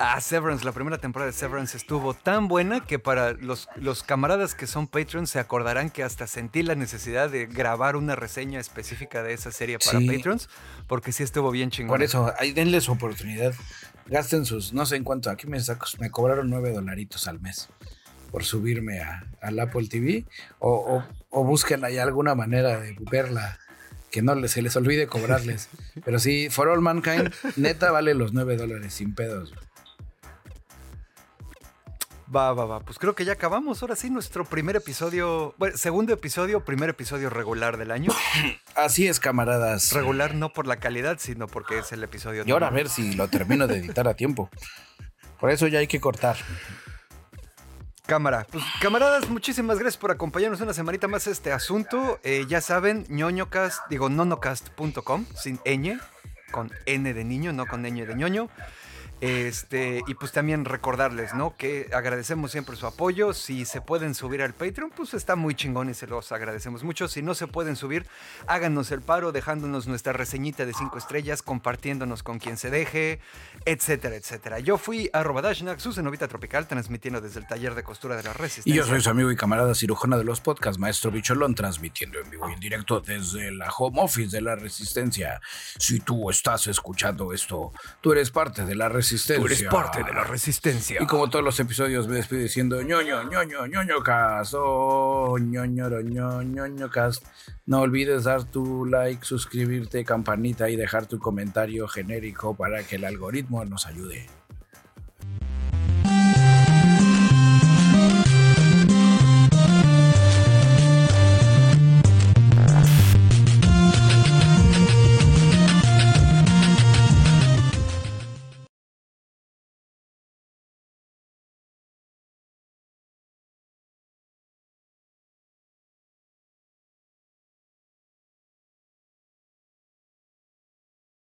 Ah, Severance, la primera temporada de Severance estuvo tan buena que para los, los camaradas que son Patreons se acordarán que hasta sentí la necesidad de grabar una reseña específica de esa serie para Sí. Patreons, porque sí estuvo bien chingón. Por eso, ahí denle su oportunidad. Gasten sus, no sé en cuánto, aquí me, saco- me cobraron nueve dolaritos al mes por subirme a, al Apple TV. O, o- o busquen ahí alguna manera de verla que no se les olvide cobrarles. Pero sí, For All Mankind, neta vale los nueve dólares sin pedos. Va, va, va. Pues creo que ya acabamos. Ahora sí, nuestro primer episodio, bueno, segundo episodio, primer episodio regular del año. Así es, camaradas. Regular no por la calidad, sino porque es el episodio. Y ahora a ver si lo termino de editar a tiempo. Por eso ya hay que cortar. Cámara. Pues camaradas, muchísimas gracias por acompañarnos una semanita más a este asunto. Eh, ya saben, ñoñocast, digo, nonocast.com, sin ñ, con n de niño, no con ñ de ñoño. Este, y pues también recordarles, ¿no? Que agradecemos siempre su apoyo. Si se pueden subir al Patreon, pues está muy chingón y se los agradecemos mucho. Si no se pueden subir, háganos el paro dejándonos nuestra reseñita de cinco estrellas, compartiéndonos con quien se deje, etcétera, etcétera. Yo fui a Robadashnak, su cenovita tropical, transmitiendo desde el taller de costura de la Resistencia. Y yo soy su amigo y camarada cirujana de los podcasts, Maestro Bicholón, transmitiendo en vivo y en directo desde la home office de la Resistencia. Si tú estás escuchando esto, tú eres parte de la Resistencia. Tú eres parte de la Resistencia. Y como todos los episodios me despido diciendo ñoño, ñoño, ñoño cast, oh, ñoño, ñoño, ñoño cast. No olvides dar tu like, suscribirte, campanita y dejar tu comentario genérico para que el algoritmo nos ayude.